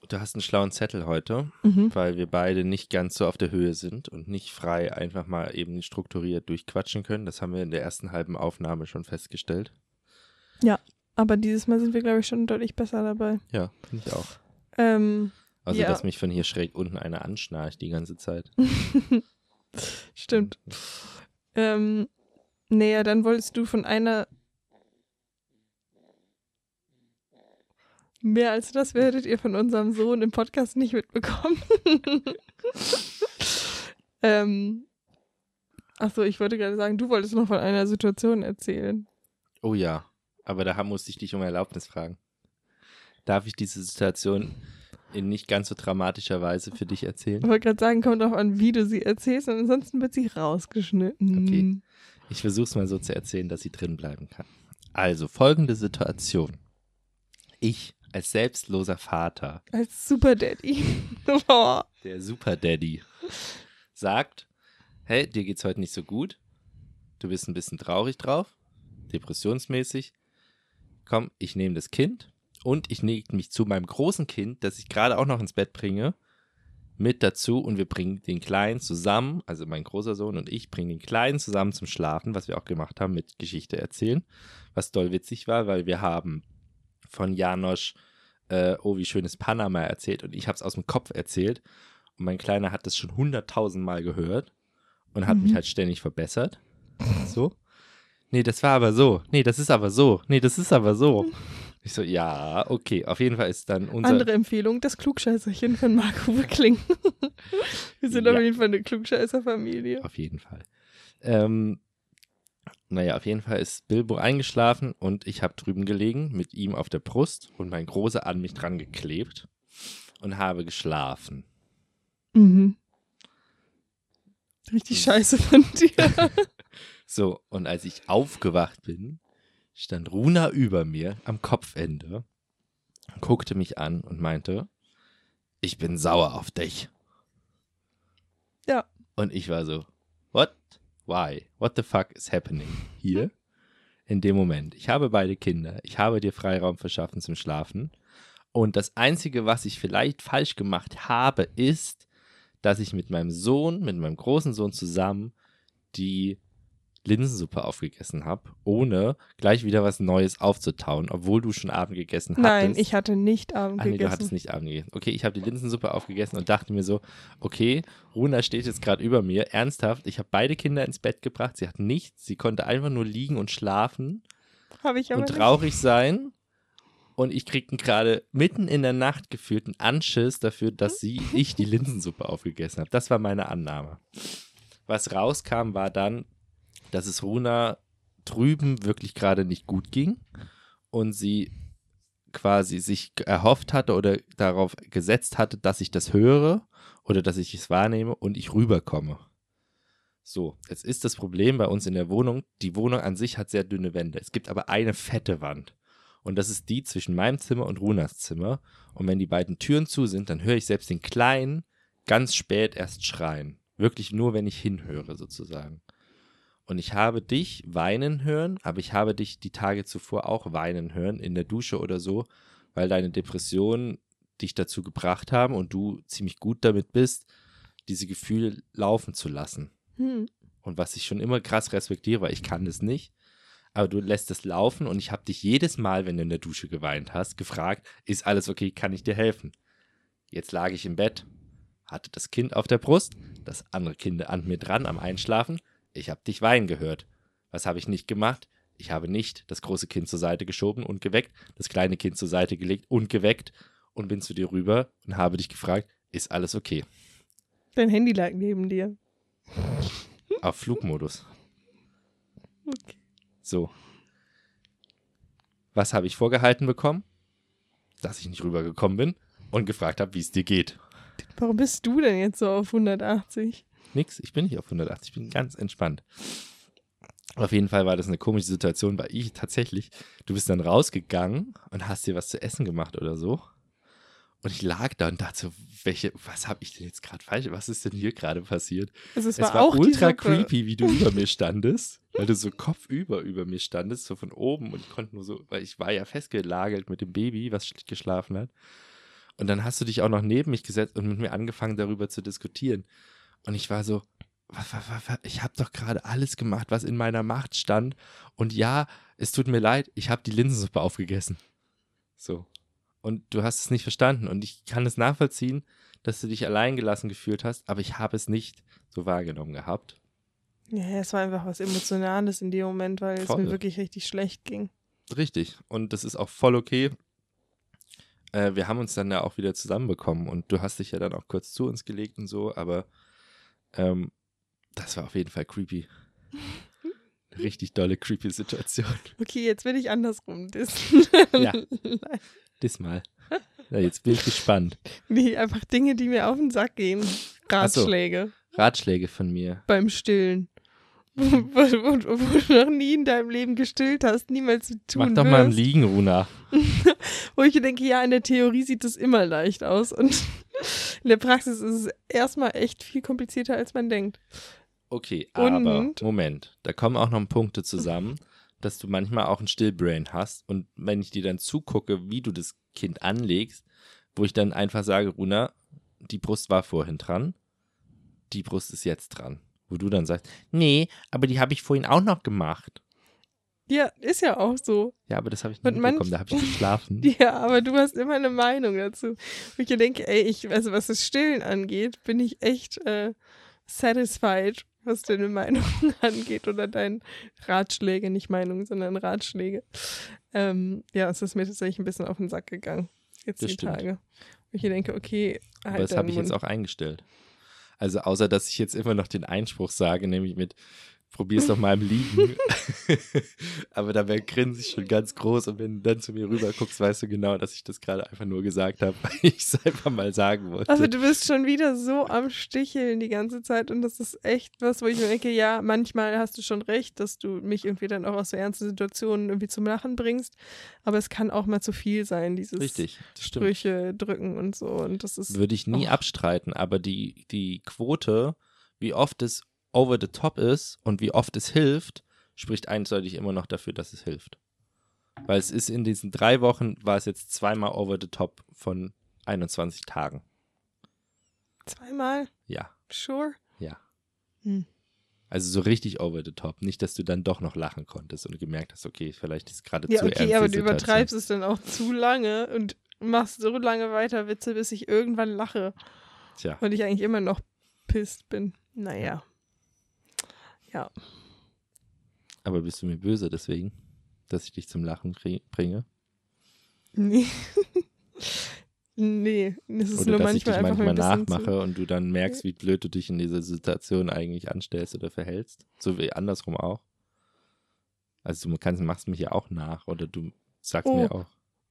[SPEAKER 2] du hast einen schlauen Zettel heute, mhm. weil wir beide nicht ganz so auf der Höhe sind und nicht frei einfach mal eben strukturiert durchquatschen können. Das haben wir in der ersten halben Aufnahme schon festgestellt.
[SPEAKER 1] Ja, aber dieses Mal sind wir, glaube ich, schon deutlich besser dabei.
[SPEAKER 2] Ja, finde ich auch.
[SPEAKER 1] Ähm,
[SPEAKER 2] also, ja. dass mich von hier schräg unten einer anschnarcht die ganze Zeit.
[SPEAKER 1] Stimmt. ähm, naja, dann wolltest du von einer Mehr als das werdet ihr von unserem Sohn im Podcast nicht mitbekommen. ähm, achso, ich wollte gerade sagen, du wolltest noch von einer Situation erzählen.
[SPEAKER 2] Oh ja, aber da musste ich dich um Erlaubnis fragen. Darf ich diese Situation in nicht ganz so dramatischer Weise für dich erzählen?
[SPEAKER 1] Ich wollte gerade sagen, kommt auch an, wie du sie erzählst und ansonsten wird sie rausgeschnitten.
[SPEAKER 2] Okay. Ich versuche es mal so zu erzählen, dass sie drin bleiben kann. Also, folgende Situation. Ich als selbstloser Vater.
[SPEAKER 1] Als Super Daddy.
[SPEAKER 2] oh. Der Super Daddy sagt, hey, dir geht's heute nicht so gut. Du bist ein bisschen traurig drauf, depressionsmäßig. Komm, ich nehme das Kind und ich nehme mich zu meinem großen Kind, das ich gerade auch noch ins Bett bringe, mit dazu und wir bringen den Kleinen zusammen, also mein großer Sohn und ich bringen den Kleinen zusammen zum Schlafen, was wir auch gemacht haben mit Geschichte erzählen, was doll witzig war, weil wir haben von Janosch, äh, oh, wie schön ist Panama erzählt und ich habe es aus dem Kopf erzählt. Und mein Kleiner hat das schon hunderttausend Mal gehört und hat mhm. mich halt ständig verbessert. So. Nee, das war aber so. Nee, das ist aber so. Nee, das ist aber so. Ich so, ja, okay. Auf jeden Fall ist dann unser.
[SPEAKER 1] Andere Empfehlung: Das Klugscheißerchen von Marco Wickling. Wir sind ja. auf jeden Fall eine Klugscheißerfamilie.
[SPEAKER 2] Auf jeden Fall. Ähm, naja, auf jeden Fall ist Bilbo eingeschlafen und ich habe drüben gelegen mit ihm auf der Brust und mein Großer an mich dran geklebt und habe geschlafen.
[SPEAKER 1] Mhm. Richtig scheiße von dir.
[SPEAKER 2] so, und als ich aufgewacht bin, stand Runa über mir am Kopfende, guckte mich an und meinte, ich bin sauer auf dich.
[SPEAKER 1] Ja.
[SPEAKER 2] Und ich war so, what? why? What the fuck is happening hier? In dem Moment. Ich habe beide Kinder. Ich habe dir Freiraum verschaffen zum Schlafen. Und das Einzige, was ich vielleicht falsch gemacht habe, ist, dass ich mit meinem Sohn, mit meinem großen Sohn zusammen die Linsensuppe aufgegessen habe, ohne gleich wieder was Neues aufzutauen, obwohl du schon Abend gegessen hast.
[SPEAKER 1] Nein, ich hatte nicht Abend
[SPEAKER 2] Ach, nee, gegessen. du hattest nicht Abend gegessen. Okay, ich habe die Linsensuppe aufgegessen und dachte mir so, okay, Runa steht jetzt gerade über mir, ernsthaft, ich habe beide Kinder ins Bett gebracht, sie hat nichts, sie konnte einfach nur liegen und schlafen
[SPEAKER 1] Habe ich aber
[SPEAKER 2] und traurig nicht. sein und ich kriegten gerade mitten in der Nacht gefühlt einen Anschiss dafür, dass sie, ich die Linsensuppe aufgegessen habe. Das war meine Annahme. Was rauskam, war dann, dass es Runa drüben wirklich gerade nicht gut ging und sie quasi sich erhofft hatte oder darauf gesetzt hatte, dass ich das höre oder dass ich es wahrnehme und ich rüberkomme. So, jetzt ist das Problem bei uns in der Wohnung, die Wohnung an sich hat sehr dünne Wände. Es gibt aber eine fette Wand. Und das ist die zwischen meinem Zimmer und Runas Zimmer. Und wenn die beiden Türen zu sind, dann höre ich selbst den Kleinen ganz spät erst schreien. Wirklich nur, wenn ich hinhöre, sozusagen. Und ich habe dich weinen hören, aber ich habe dich die Tage zuvor auch weinen hören, in der Dusche oder so, weil deine Depressionen dich dazu gebracht haben und du ziemlich gut damit bist, diese Gefühle laufen zu lassen. Hm. Und was ich schon immer krass respektiere, weil ich kann das nicht, aber du lässt es laufen und ich habe dich jedes Mal, wenn du in der Dusche geweint hast, gefragt, ist alles okay, kann ich dir helfen? Jetzt lag ich im Bett, hatte das Kind auf der Brust, das andere Kind an mir dran am Einschlafen ich habe dich weinen gehört. Was habe ich nicht gemacht? Ich habe nicht das große Kind zur Seite geschoben und geweckt, das kleine Kind zur Seite gelegt und geweckt und bin zu dir rüber und habe dich gefragt, ist alles okay?
[SPEAKER 1] Dein Handy lag neben dir.
[SPEAKER 2] Auf Flugmodus.
[SPEAKER 1] Okay.
[SPEAKER 2] So. Was habe ich vorgehalten bekommen? Dass ich nicht rübergekommen bin und gefragt habe, wie es dir geht.
[SPEAKER 1] Warum bist du denn jetzt so auf 180?
[SPEAKER 2] Nix, ich bin nicht auf 180, ich bin ganz entspannt. Auf jeden Fall war das eine komische Situation, weil ich tatsächlich, du bist dann rausgegangen und hast dir was zu essen gemacht oder so. Und ich lag da und dachte so, welche, was habe ich denn jetzt gerade falsch? Was ist denn hier gerade passiert?
[SPEAKER 1] Also es,
[SPEAKER 2] Es
[SPEAKER 1] war,
[SPEAKER 2] war
[SPEAKER 1] auch die
[SPEAKER 2] ultra creepy, wie du über mir standest, weil du so kopfüber über mir standest, so von oben und ich konnte nur so, weil ich war ja festgelagert mit dem Baby, was geschlafen hat. Und dann hast du dich auch noch neben mich gesetzt und mit mir angefangen, darüber zu diskutieren. Und ich war so, was, was, was, was, ich habe doch gerade alles gemacht, was in meiner Macht stand. Und ja, es tut mir leid, ich habe die Linsensuppe aufgegessen. So. Und du hast es nicht verstanden. Und ich kann es nachvollziehen, dass du dich alleingelassen gefühlt hast, aber ich habe es nicht so wahrgenommen gehabt.
[SPEAKER 1] Ja, es war einfach was Emotionales in dem Moment, weil es
[SPEAKER 2] Voll.
[SPEAKER 1] mir wirklich richtig schlecht ging.
[SPEAKER 2] Richtig. Und das ist auch voll okay. Äh, wir haben uns dann ja auch wieder zusammenbekommen und du hast dich ja dann auch kurz zu uns gelegt und so, aber ähm, das war auf jeden Fall creepy. Richtig dolle creepy Situation.
[SPEAKER 1] Okay, jetzt will ich andersrum dissen.
[SPEAKER 2] Ja. Diesmal. Ja, jetzt bin ich gespannt.
[SPEAKER 1] Nee, einfach Dinge, die mir auf den Sack gehen. Ratschläge
[SPEAKER 2] Ratschläge von mir.
[SPEAKER 1] beim Stillen. Wo, wo, wo, du noch nie in deinem Leben gestillt hast, niemals tun
[SPEAKER 2] Mach doch mal im
[SPEAKER 1] wirst.
[SPEAKER 2] Liegen, Runa.
[SPEAKER 1] Wo ich denke, ja, in der Theorie sieht das immer leicht aus. Und in der Praxis ist es erstmal echt viel komplizierter, als man denkt.
[SPEAKER 2] Okay, aber
[SPEAKER 1] Und?
[SPEAKER 2] Moment, da kommen auch noch Punkte zusammen, dass du manchmal auch ein Stillbrain hast und wenn ich dir dann zugucke, wie du das Kind anlegst, wo ich dann einfach sage, Runa, die Brust war vorhin dran, die Brust ist jetzt dran. Wo du dann sagst, nee, aber die habe ich vorhin auch noch gemacht.
[SPEAKER 1] Ja, ist ja auch so.
[SPEAKER 2] Ja, aber das habe ich
[SPEAKER 1] Und
[SPEAKER 2] nicht mitbekommen, da habe ich geschlafen.
[SPEAKER 1] Ja, aber du hast immer eine Meinung dazu. Wo ich denke, ey, ich, also was das Stillen angeht, bin ich echt äh, satisfied, was deine Meinung angeht oder deine Ratschläge, nicht Meinung, sondern Ratschläge. Ähm, ja, es ist mir tatsächlich ein bisschen auf den Sack gegangen. Jetzt
[SPEAKER 2] Das
[SPEAKER 1] die
[SPEAKER 2] stimmt.
[SPEAKER 1] Tage. Wo ich denke, okay, halt
[SPEAKER 2] Aber das habe ich jetzt auch eingestellt. Also außer, dass ich jetzt immer noch den Einspruch sage, nämlich mit, probier's doch mal im Liegen. Aber dabei grinse ich schon ganz groß und wenn du dann zu mir rüber guckst, weißt du genau, dass ich das gerade einfach nur gesagt habe, weil ich es einfach mal sagen wollte.
[SPEAKER 1] Also du bist schon wieder so am Sticheln die ganze Zeit und das ist echt was, wo ich mir denke, ja, manchmal hast du schon recht, dass du mich irgendwie dann auch aus so ernsten Situationen irgendwie zum Lachen bringst, aber es kann auch mal zu viel sein, dieses
[SPEAKER 2] Richtig.
[SPEAKER 1] Sprüche drücken und so und das ist
[SPEAKER 2] Würde ich nie
[SPEAKER 1] Oh.
[SPEAKER 2] abstreiten, aber die, die Quote, wie oft es over the top ist und wie oft es hilft, spricht eindeutig immer noch dafür, dass es hilft. Weil es ist in diesen drei Wochen, war es jetzt zweimal over the top von 21 Tagen.
[SPEAKER 1] zweimal,
[SPEAKER 2] Ja,
[SPEAKER 1] sure.
[SPEAKER 2] ja.
[SPEAKER 1] Hm.
[SPEAKER 2] Also so richtig over the top. Nicht, dass du dann doch noch lachen konntest und gemerkt hast, okay, vielleicht ist gerade
[SPEAKER 1] Ja,
[SPEAKER 2] zu ernst.
[SPEAKER 1] okay,
[SPEAKER 2] die
[SPEAKER 1] aber du
[SPEAKER 2] Situation.
[SPEAKER 1] übertreibst es dann auch zu lange und machst so lange weiter Witze, bis ich irgendwann lache
[SPEAKER 2] Tja,
[SPEAKER 1] und ich eigentlich immer noch pisst bin. Naja. Ja.
[SPEAKER 2] aber bist du mir böse deswegen, dass ich dich zum Lachen bringe?
[SPEAKER 1] Nee. nee, es ist
[SPEAKER 2] Oder
[SPEAKER 1] nur
[SPEAKER 2] dass ich dich
[SPEAKER 1] manchmal
[SPEAKER 2] manchmal nachmache und du dann merkst, wie blöd du dich in dieser Situation eigentlich anstellst oder verhältst. So wie andersrum auch. Also du kannst, machst mich ja auch nach oder du sagst
[SPEAKER 1] Oh.
[SPEAKER 2] mir auch.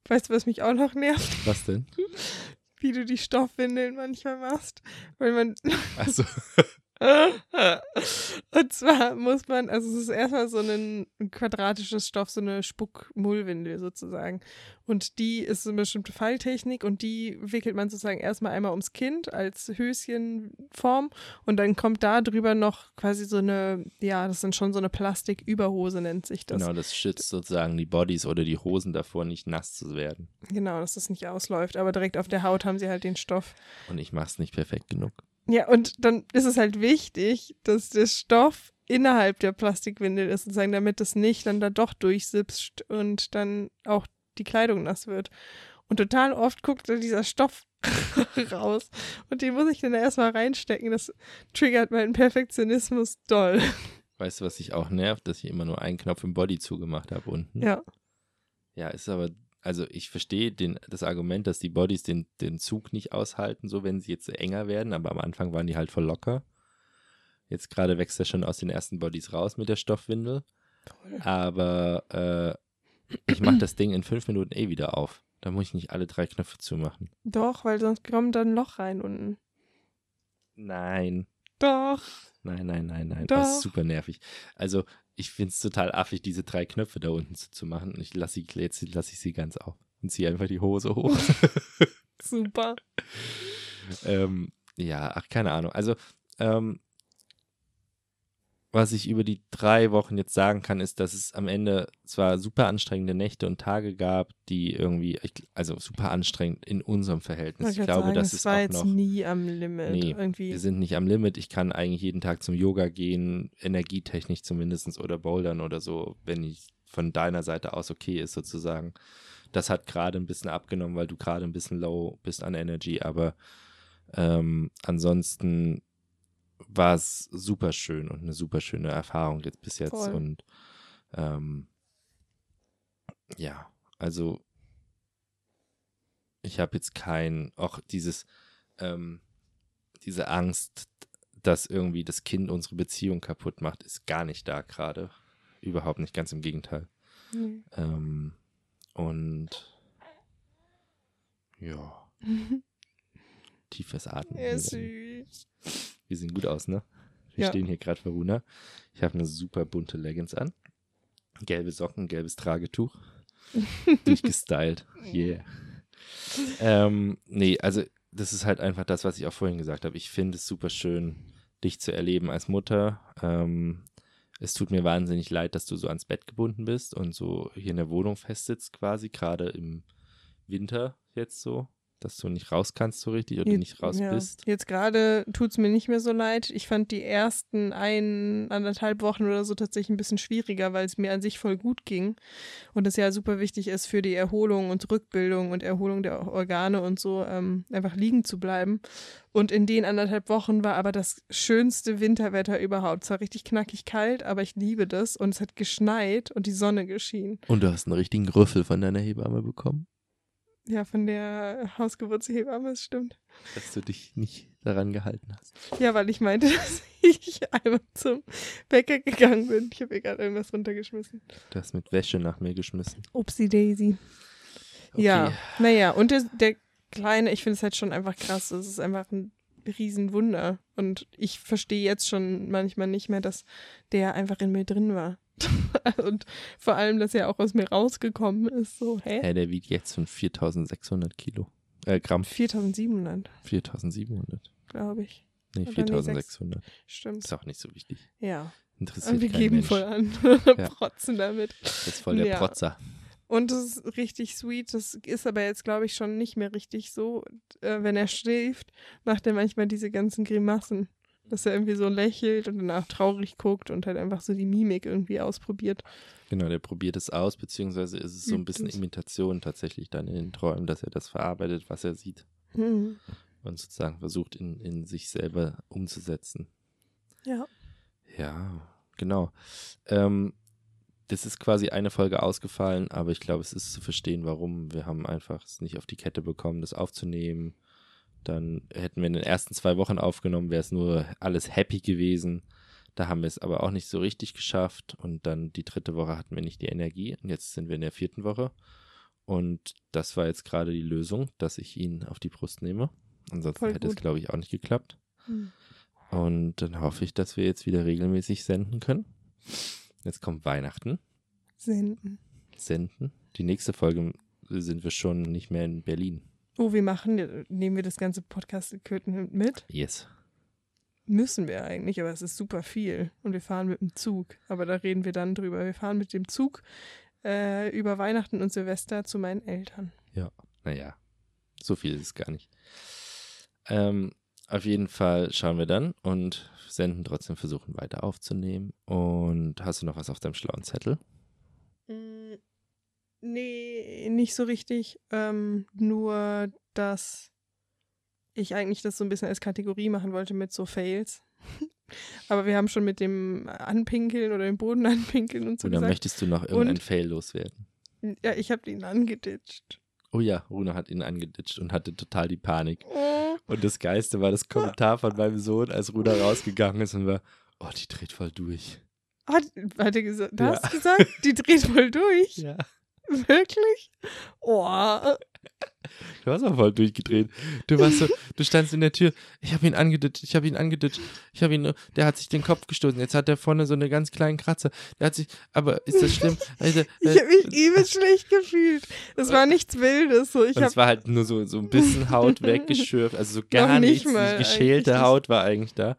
[SPEAKER 1] Weißt du, was mich auch noch nervt?
[SPEAKER 2] Was denn?
[SPEAKER 1] Wie du die Stoffwindeln manchmal machst. Weil man.
[SPEAKER 2] Also,
[SPEAKER 1] Und zwar muss man, also es ist erstmal so ein quadratisches Stoff, so eine Spuckmullwindel sozusagen. Und die ist so eine bestimmte Falltechnik und die wickelt man sozusagen erstmal einmal ums Kind als Höschenform und dann kommt da drüber noch quasi so eine, ja, das sind schon so eine Plastiküberhose, nennt sich das.
[SPEAKER 2] genau, das schützt sozusagen die Bodies oder die Hosen davor, nicht nass zu werden.
[SPEAKER 1] Genau, dass das nicht ausläuft, aber direkt auf der Haut haben sie halt den Stoff.
[SPEAKER 2] Und ich mach's nicht perfekt genug.
[SPEAKER 1] Ja, und dann ist es halt wichtig, dass der Stoff innerhalb der Plastikwindel ist, sozusagen, damit es nicht dann da doch durchsipscht und dann auch die Kleidung nass wird. Und total oft guckt da dieser Stoff raus. Und den muss ich dann erstmal reinstecken. Das triggert meinen Perfektionismus doll.
[SPEAKER 2] Weißt du, was sich auch nervt, dass ich immer nur einen Knopf im Body zugemacht habe unten?
[SPEAKER 1] Ja.
[SPEAKER 2] Ja, ist aber, also ich verstehe den, das Argument, dass die Bodies den, den Zug nicht aushalten, so wenn sie jetzt enger werden, aber am Anfang waren die halt voll locker. Jetzt gerade wächst er schon aus den ersten Bodies raus mit der Stoffwindel. Aber äh, ich mache das Ding in fünf Minuten eh wieder auf. Da muss ich nicht alle drei Knöpfe zumachen.
[SPEAKER 1] Doch, weil sonst kommt da ein Loch rein unten.
[SPEAKER 2] Nein.
[SPEAKER 1] Doch.
[SPEAKER 2] Nein, nein, nein, nein.
[SPEAKER 1] Doch.
[SPEAKER 2] Das ist super nervig. Also, ich finde es total affig, diese drei Knöpfe da unten zu, zu machen. Ich lasse sie, jetzt lasse ich sie ganz auf und ziehe einfach die Hose hoch.
[SPEAKER 1] Super.
[SPEAKER 2] ähm, ja, ach, keine Ahnung. Also, ähm, was ich über die drei Wochen jetzt sagen kann, ist, dass es am Ende zwar super anstrengende Nächte und Tage gab, die irgendwie, ich- also super anstrengend in unserem Verhältnis. Ich
[SPEAKER 1] wollte
[SPEAKER 2] glaube,
[SPEAKER 1] sagen,
[SPEAKER 2] das ist
[SPEAKER 1] war
[SPEAKER 2] auch
[SPEAKER 1] jetzt
[SPEAKER 2] noch.
[SPEAKER 1] nie am Limit.
[SPEAKER 2] Nee,
[SPEAKER 1] irgendwie.
[SPEAKER 2] Wir sind nicht am Limit. Ich kann eigentlich jeden Tag zum Yoga gehen, energietechnisch zumindest oder bouldern oder so, wenn ich von deiner Seite aus okay ist, sozusagen. Das hat gerade ein bisschen abgenommen, weil du gerade ein bisschen low bist an Energy, aber ähm, ansonsten war es super schön und eine super schöne Erfahrung jetzt bis jetzt.
[SPEAKER 1] Voll.
[SPEAKER 2] Und ähm, ja, also ich habe jetzt kein, auch dieses, ähm, diese Angst, dass irgendwie das Kind unsere Beziehung kaputt macht, ist gar nicht da gerade. Überhaupt nicht, ganz im Gegenteil.
[SPEAKER 1] Nee.
[SPEAKER 2] Ähm, und ja, tiefes Atmen.
[SPEAKER 1] Ja, süß.
[SPEAKER 2] Wir sehen gut aus, ne? Wir
[SPEAKER 1] Ja.
[SPEAKER 2] stehen hier gerade vor Runa. Ich habe eine super bunte Leggings an. Gelbe Socken, gelbes Tragetuch. Durchgestylt. Yeah. ähm, nee, also das ist halt einfach das, was ich auch vorhin gesagt habe. Ich finde es super schön, dich zu erleben als Mutter. Ähm, es tut mir wahnsinnig leid, dass du so ans Bett gebunden bist und so hier in der Wohnung festsitzt quasi, gerade im Winter jetzt so, dass du nicht raus kannst so richtig oder nicht raus
[SPEAKER 1] ja.
[SPEAKER 2] bist.
[SPEAKER 1] Jetzt gerade tut es mir nicht mehr so leid. Ich fand die ersten ein, anderthalb Wochen oder so tatsächlich ein bisschen schwieriger, weil es mir an sich voll gut ging. Und es ja super wichtig ist für die Erholung und Rückbildung und Erholung der Organe und so, ähm, einfach liegen zu bleiben. Und in den anderthalb Wochen war aber das schönste Winterwetter überhaupt. Es war richtig knackig kalt, aber ich liebe das. Und es hat geschneit und die Sonne geschienen.
[SPEAKER 2] Und du hast einen richtigen Rüffel von deiner Hebamme bekommen,
[SPEAKER 1] Ja, von der Hausgeburtshebamme, es stimmt.
[SPEAKER 2] dass du dich nicht daran gehalten hast.
[SPEAKER 1] Ja, weil ich meinte, dass ich einmal zum Bäcker gegangen bin. Ich habe ihr gerade irgendwas runtergeschmissen.
[SPEAKER 2] Du hast mit Wäsche nach mir geschmissen.
[SPEAKER 1] Upsi Daisy.
[SPEAKER 2] Okay.
[SPEAKER 1] Ja, naja, und der, der Kleine, ich finde es halt schon einfach krass. Es ist einfach ein Riesenwunder. Und ich verstehe jetzt schon manchmal nicht mehr, dass der einfach in mir drin war. und vor allem, dass er auch aus mir rausgekommen ist. So, hä?
[SPEAKER 2] Hä, der wiegt jetzt schon 4600 Kilo. Äh, Gramm.
[SPEAKER 1] 4700,
[SPEAKER 2] 4700.
[SPEAKER 1] glaube ich.
[SPEAKER 2] Nee,
[SPEAKER 1] Oder nee,
[SPEAKER 2] 4600.
[SPEAKER 1] Stimmt.
[SPEAKER 2] Ist auch nicht so wichtig.
[SPEAKER 1] Ja.
[SPEAKER 2] Interessiert
[SPEAKER 1] Und wir geben
[SPEAKER 2] Mensch.
[SPEAKER 1] voll an.
[SPEAKER 2] Ja.
[SPEAKER 1] Protzen damit.
[SPEAKER 2] Das ist voll der
[SPEAKER 1] Ja.
[SPEAKER 2] Protzer.
[SPEAKER 1] Und das ist richtig sweet. Das ist aber jetzt, glaube ich, schon nicht mehr richtig so. Äh, wenn er schläft, macht er manchmal diese ganzen Grimassen. Dass er irgendwie so lächelt und danach traurig guckt und halt einfach so die Mimik irgendwie ausprobiert.
[SPEAKER 2] Genau, der probiert es aus, beziehungsweise ist es so ein bisschen. Imitation tatsächlich dann in den Träumen, dass er das verarbeitet, was er sieht
[SPEAKER 1] Hm.
[SPEAKER 2] und sozusagen versucht in, in sich selber umzusetzen.
[SPEAKER 1] Ja.
[SPEAKER 2] Ja, genau. Ähm, das ist quasi eine Folge ausgefallen, aber ich glaube, es ist zu verstehen, warum. Wir haben einfach es nicht auf die Kette bekommen, das aufzunehmen. Dann hätten wir in den ersten zwei Wochen aufgenommen, wäre es nur alles happy gewesen. Da haben wir es aber auch nicht so richtig geschafft. Und dann die dritte Woche hatten wir nicht die Energie. Und jetzt sind wir in der vierten Woche. Und das war jetzt gerade die Lösung, dass ich ihn auf die Brust nehme. Ansonsten
[SPEAKER 1] Voll
[SPEAKER 2] hätte es,
[SPEAKER 1] gut.
[SPEAKER 2] glaube ich, auch nicht geklappt.
[SPEAKER 1] Hm.
[SPEAKER 2] Und dann hoffe ich, dass wir jetzt wieder regelmäßig senden können. Jetzt kommt Weihnachten.
[SPEAKER 1] Senden.
[SPEAKER 2] Senden. Die nächste Folge sind wir schon nicht mehr in Berlin.
[SPEAKER 1] Oh, wir machen, nehmen wir das ganze Podcast-Equipment mit?
[SPEAKER 2] Yes.
[SPEAKER 1] Müssen wir eigentlich, aber es ist super viel. Und wir fahren mit dem Zug. Aber da reden wir dann drüber. Wir fahren mit dem Zug äh, über Weihnachten und Silvester zu meinen Eltern.
[SPEAKER 2] Naja, so viel ist es gar nicht. Ähm, auf jeden Fall schauen wir dann und senden trotzdem versuchen weiter aufzunehmen. Und hast du noch was auf deinem schlauen Zettel?
[SPEAKER 1] Nee, nicht so richtig. Ähm, nur, dass ich eigentlich das so ein bisschen als Kategorie machen wollte mit so Fails. Aber wir haben schon mit dem Anpinkeln oder dem Boden anpinkeln und so
[SPEAKER 2] Oder
[SPEAKER 1] gesagt.
[SPEAKER 2] möchtest du noch irgendeinen
[SPEAKER 1] Und-
[SPEAKER 2] Fail loswerden?
[SPEAKER 1] Ja, ich habe ihn angeditscht.
[SPEAKER 2] Oh ja, Runa hat ihn angeditscht und hatte total die Panik.
[SPEAKER 1] Oh,
[SPEAKER 2] Und das Geiste war das Kommentar von meinem Sohn, als Runa rausgegangen ist und war, oh, die dreht voll durch.
[SPEAKER 1] hat, hat er gesagt? Du
[SPEAKER 2] Ja.
[SPEAKER 1] hast gesagt, die dreht voll durch.
[SPEAKER 2] Ja.
[SPEAKER 1] Wirklich? Oh,
[SPEAKER 2] Du warst auch voll durchgedreht. Du warst so, du standst in der Tür. Ich habe ihn angeditscht, ich habe ihn angeditscht. Ich habe ihn, der hat sich den Kopf gestoßen. Jetzt hat er vorne so eine ganz kleinen Kratzer. Der hat sich, aber ist das schlimm? Also,
[SPEAKER 1] ich habe mich übelst schlecht gefühlt. Es war nichts Wildes. So, ich
[SPEAKER 2] und es war halt nur so, so ein bisschen Haut weggeschürft. Also so gar
[SPEAKER 1] nicht
[SPEAKER 2] nichts.
[SPEAKER 1] mal
[SPEAKER 2] Die geschälte. Haut war eigentlich da.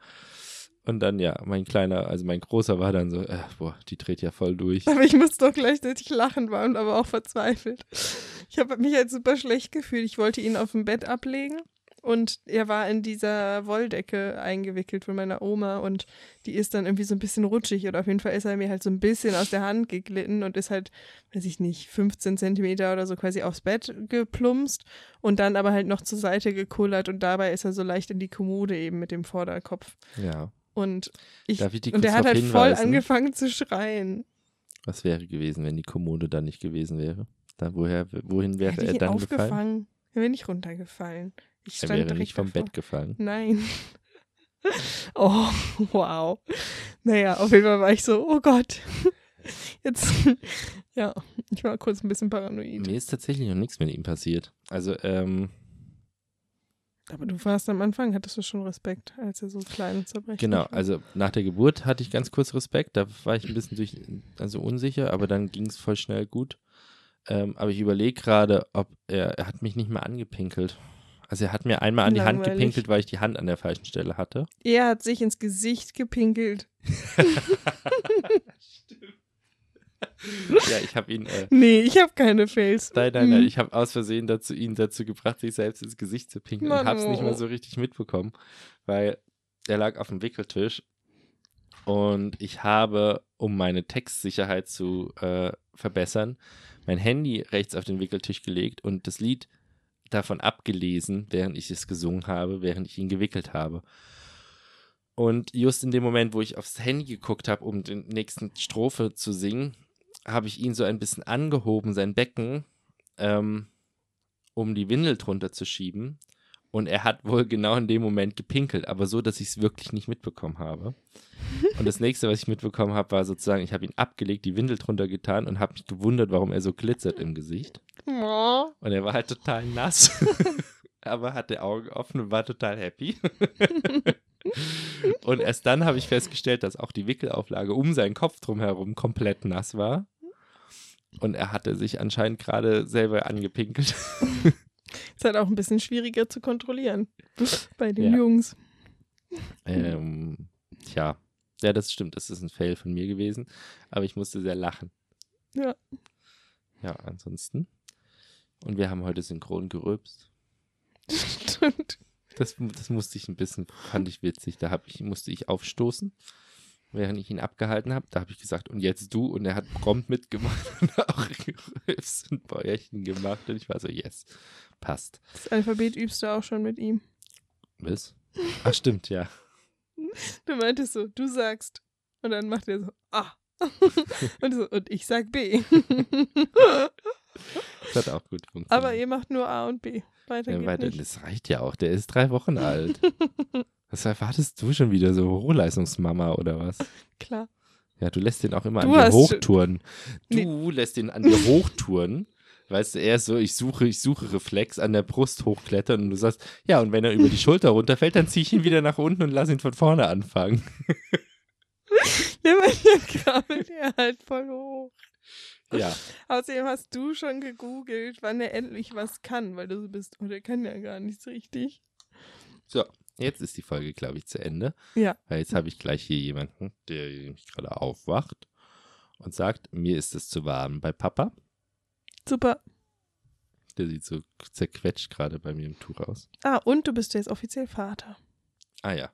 [SPEAKER 2] Und dann, ja, mein kleiner, also mein großer war dann so, äh, boah, die dreht ja voll durch.
[SPEAKER 1] Aber ich musste doch gleichzeitig lachen, war und aber auch verzweifelt. Ich habe mich halt super schlecht gefühlt. Ich wollte ihn auf dem Bett ablegen und er war in dieser Wolldecke eingewickelt von meiner Oma und die ist dann irgendwie so ein bisschen rutschig oder auf jeden Fall ist er mir halt so ein bisschen aus der Hand geglitten und ist halt, weiß ich nicht, 15 Zentimeter oder so quasi aufs Bett geplumpst und dann aber halt noch zur Seite gekullert und dabei ist er so leicht in die Kommode eben mit dem Vorderkopf.
[SPEAKER 2] Ja.
[SPEAKER 1] Und ich,
[SPEAKER 2] ich
[SPEAKER 1] und
[SPEAKER 2] kurz
[SPEAKER 1] er hat halt voll
[SPEAKER 2] hinweisen?
[SPEAKER 1] angefangen zu schreien.
[SPEAKER 2] Was wäre gewesen, wenn die Kommode da nicht gewesen wäre? Da, woher, wohin wäre
[SPEAKER 1] Hätte
[SPEAKER 2] er
[SPEAKER 1] ihn
[SPEAKER 2] dann gefallen?
[SPEAKER 1] aufgefangen. Er wäre nicht runtergefallen. Ich
[SPEAKER 2] Er
[SPEAKER 1] stand
[SPEAKER 2] wäre
[SPEAKER 1] direkt
[SPEAKER 2] nicht vom
[SPEAKER 1] davor.
[SPEAKER 2] Bett gefallen.
[SPEAKER 1] Nein. Oh, wow. Naja, auf jeden Fall war ich so, oh Gott. Jetzt, ja, ich war kurz ein bisschen paranoid.
[SPEAKER 2] Mir ist tatsächlich noch nichts mit ihm passiert. Also, ähm,
[SPEAKER 1] Aber du warst am Anfang, hattest du schon Respekt, als er so klein und zerbrechlich
[SPEAKER 2] genau,
[SPEAKER 1] war.
[SPEAKER 2] also nach der Geburt hatte ich ganz kurz Respekt, da war ich ein bisschen durch, also unsicher, aber dann ging es voll schnell gut. Ähm, aber ich überlege gerade, ob er, er hat mich nicht mehr angepinkelt. Also er hat mir einmal an die Hand
[SPEAKER 1] Langweilig.
[SPEAKER 2] gepinkelt, weil ich die Hand an der falschen Stelle hatte.
[SPEAKER 1] Er hat sich ins Gesicht gepinkelt.
[SPEAKER 2] ja, ich habe ihn, äh,
[SPEAKER 1] Nee, ich habe keine Fails.
[SPEAKER 2] nein, nein, nein,
[SPEAKER 1] Mhm.
[SPEAKER 2] ich habe aus Versehen dazu, ihn dazu gebracht, sich selbst ins Gesicht zu pinkeln
[SPEAKER 1] Mann,
[SPEAKER 2] und habe es nicht mehr
[SPEAKER 1] oh.
[SPEAKER 2] so richtig mitbekommen, weil er lag auf dem Wickeltisch und ich habe, um meine Textsicherheit zu äh, verbessern, mein Handy rechts auf den Wickeltisch gelegt und das Lied davon abgelesen, während ich es gesungen habe, während ich ihn gewickelt habe. Und just in dem Moment, wo ich aufs Handy geguckt habe, um den nächsten Strophe zu singen, habe ich ihn so ein bisschen angehoben, sein Becken, ähm, um die Windel drunter zu schieben. Und er hat wohl genau in dem Moment gepinkelt, aber so, dass ich es wirklich nicht mitbekommen habe. Und das nächste, was ich mitbekommen habe, war sozusagen, ich habe ihn abgelegt, die Windel drunter getan und habe mich gewundert, warum er so glitzert im Gesicht. Und er war halt total nass, aber hatte Augen offen und war total happy. und erst dann habe ich festgestellt, dass auch die Wickelauflage um seinen Kopf drumherum komplett nass war. Und er hatte sich anscheinend gerade selber angepinkelt.
[SPEAKER 1] Ist halt auch ein bisschen schwieriger zu kontrollieren bei den
[SPEAKER 2] Ja.
[SPEAKER 1] Jungs.
[SPEAKER 2] ähm, tja, ja, das stimmt. Das ist ein Fail von mir gewesen. Aber ich musste sehr lachen.
[SPEAKER 1] Ja.
[SPEAKER 2] Ja, ansonsten. Und wir haben heute synchron gerülpst.
[SPEAKER 1] Stimmt.
[SPEAKER 2] Das, das musste ich ein bisschen, fand ich witzig. Da hab ich, musste ich aufstoßen, während ich ihn abgehalten habe. Da habe ich gesagt, und jetzt du. Und er hat prompt mitgemacht und auch Riffs und Bäuerchen gemacht. Und ich war so, yes, passt.
[SPEAKER 1] Das Alphabet übst du auch schon mit ihm.
[SPEAKER 2] Was? Ach, stimmt, ja.
[SPEAKER 1] Du meintest so, du sagst. Und dann macht er so, ah. und, so, und ich sag B.
[SPEAKER 2] Das hat auch gut funktioniert.
[SPEAKER 1] Aber ihr macht nur A und B. Weiter
[SPEAKER 2] ja, weiter,
[SPEAKER 1] nicht.
[SPEAKER 2] das reicht ja auch. Der ist drei Wochen alt. Was erwartest du schon wieder? So Hochleistungsmama oder was?
[SPEAKER 1] Klar.
[SPEAKER 2] Ja, du lässt den auch immer
[SPEAKER 1] Du
[SPEAKER 2] an dir hochtouren. Du
[SPEAKER 1] Nee.
[SPEAKER 2] lässt den an dir hochtouren. Weißt du, er ist so, ich suche, ich suche Reflex an der Brust hochklettern und du sagst, ja, und wenn er über die Schulter runterfällt, dann ziehe ich ihn wieder nach unten und lass ihn von vorne anfangen.
[SPEAKER 1] Ja, manchmal krabbelt er halt voll hoch.
[SPEAKER 2] Ja,
[SPEAKER 1] Außerdem hast du schon gegoogelt, wann er endlich was kann, weil du so bist, oh, der kann ja gar nichts richtig.
[SPEAKER 2] so, jetzt ist die Folge, glaube ich, zu Ende.
[SPEAKER 1] Ja.
[SPEAKER 2] Weil jetzt habe ich gleich hier jemanden, der mich gerade aufwacht und sagt, mir ist es zu warm bei Papa.
[SPEAKER 1] Super.
[SPEAKER 2] Der sieht so zerquetscht gerade bei mir im Tuch aus.
[SPEAKER 1] Ah, und du bist jetzt offiziell Vater.
[SPEAKER 2] Ah ja,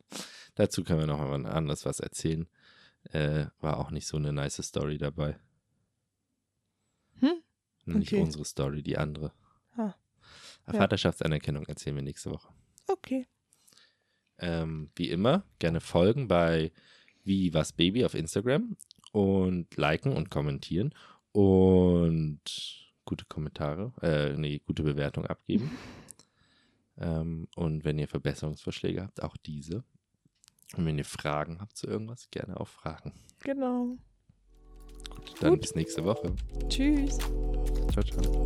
[SPEAKER 2] dazu können wir noch mal anders was erzählen. Äh, war auch nicht so eine nice Story dabei.
[SPEAKER 1] Hm?
[SPEAKER 2] Nicht
[SPEAKER 1] Okay.
[SPEAKER 2] unsere Story, die andere.
[SPEAKER 1] Ah, ja.
[SPEAKER 2] Vaterschaftsanerkennung erzählen wir nächste Woche.
[SPEAKER 1] Okay.
[SPEAKER 2] Ähm, wie immer, gerne folgen bei Wie was Baby auf Instagram und liken und kommentieren und gute Kommentare, äh, nee, gute Bewertung abgeben. ähm, und wenn ihr Verbesserungsvorschläge habt, auch diese. Und wenn ihr Fragen habt zu irgendwas, gerne auch fragen.
[SPEAKER 1] Genau.
[SPEAKER 2] Gut, dann
[SPEAKER 1] Gut.
[SPEAKER 2] bis nächste Woche.
[SPEAKER 1] Tschüss.
[SPEAKER 2] Ciao, ciao.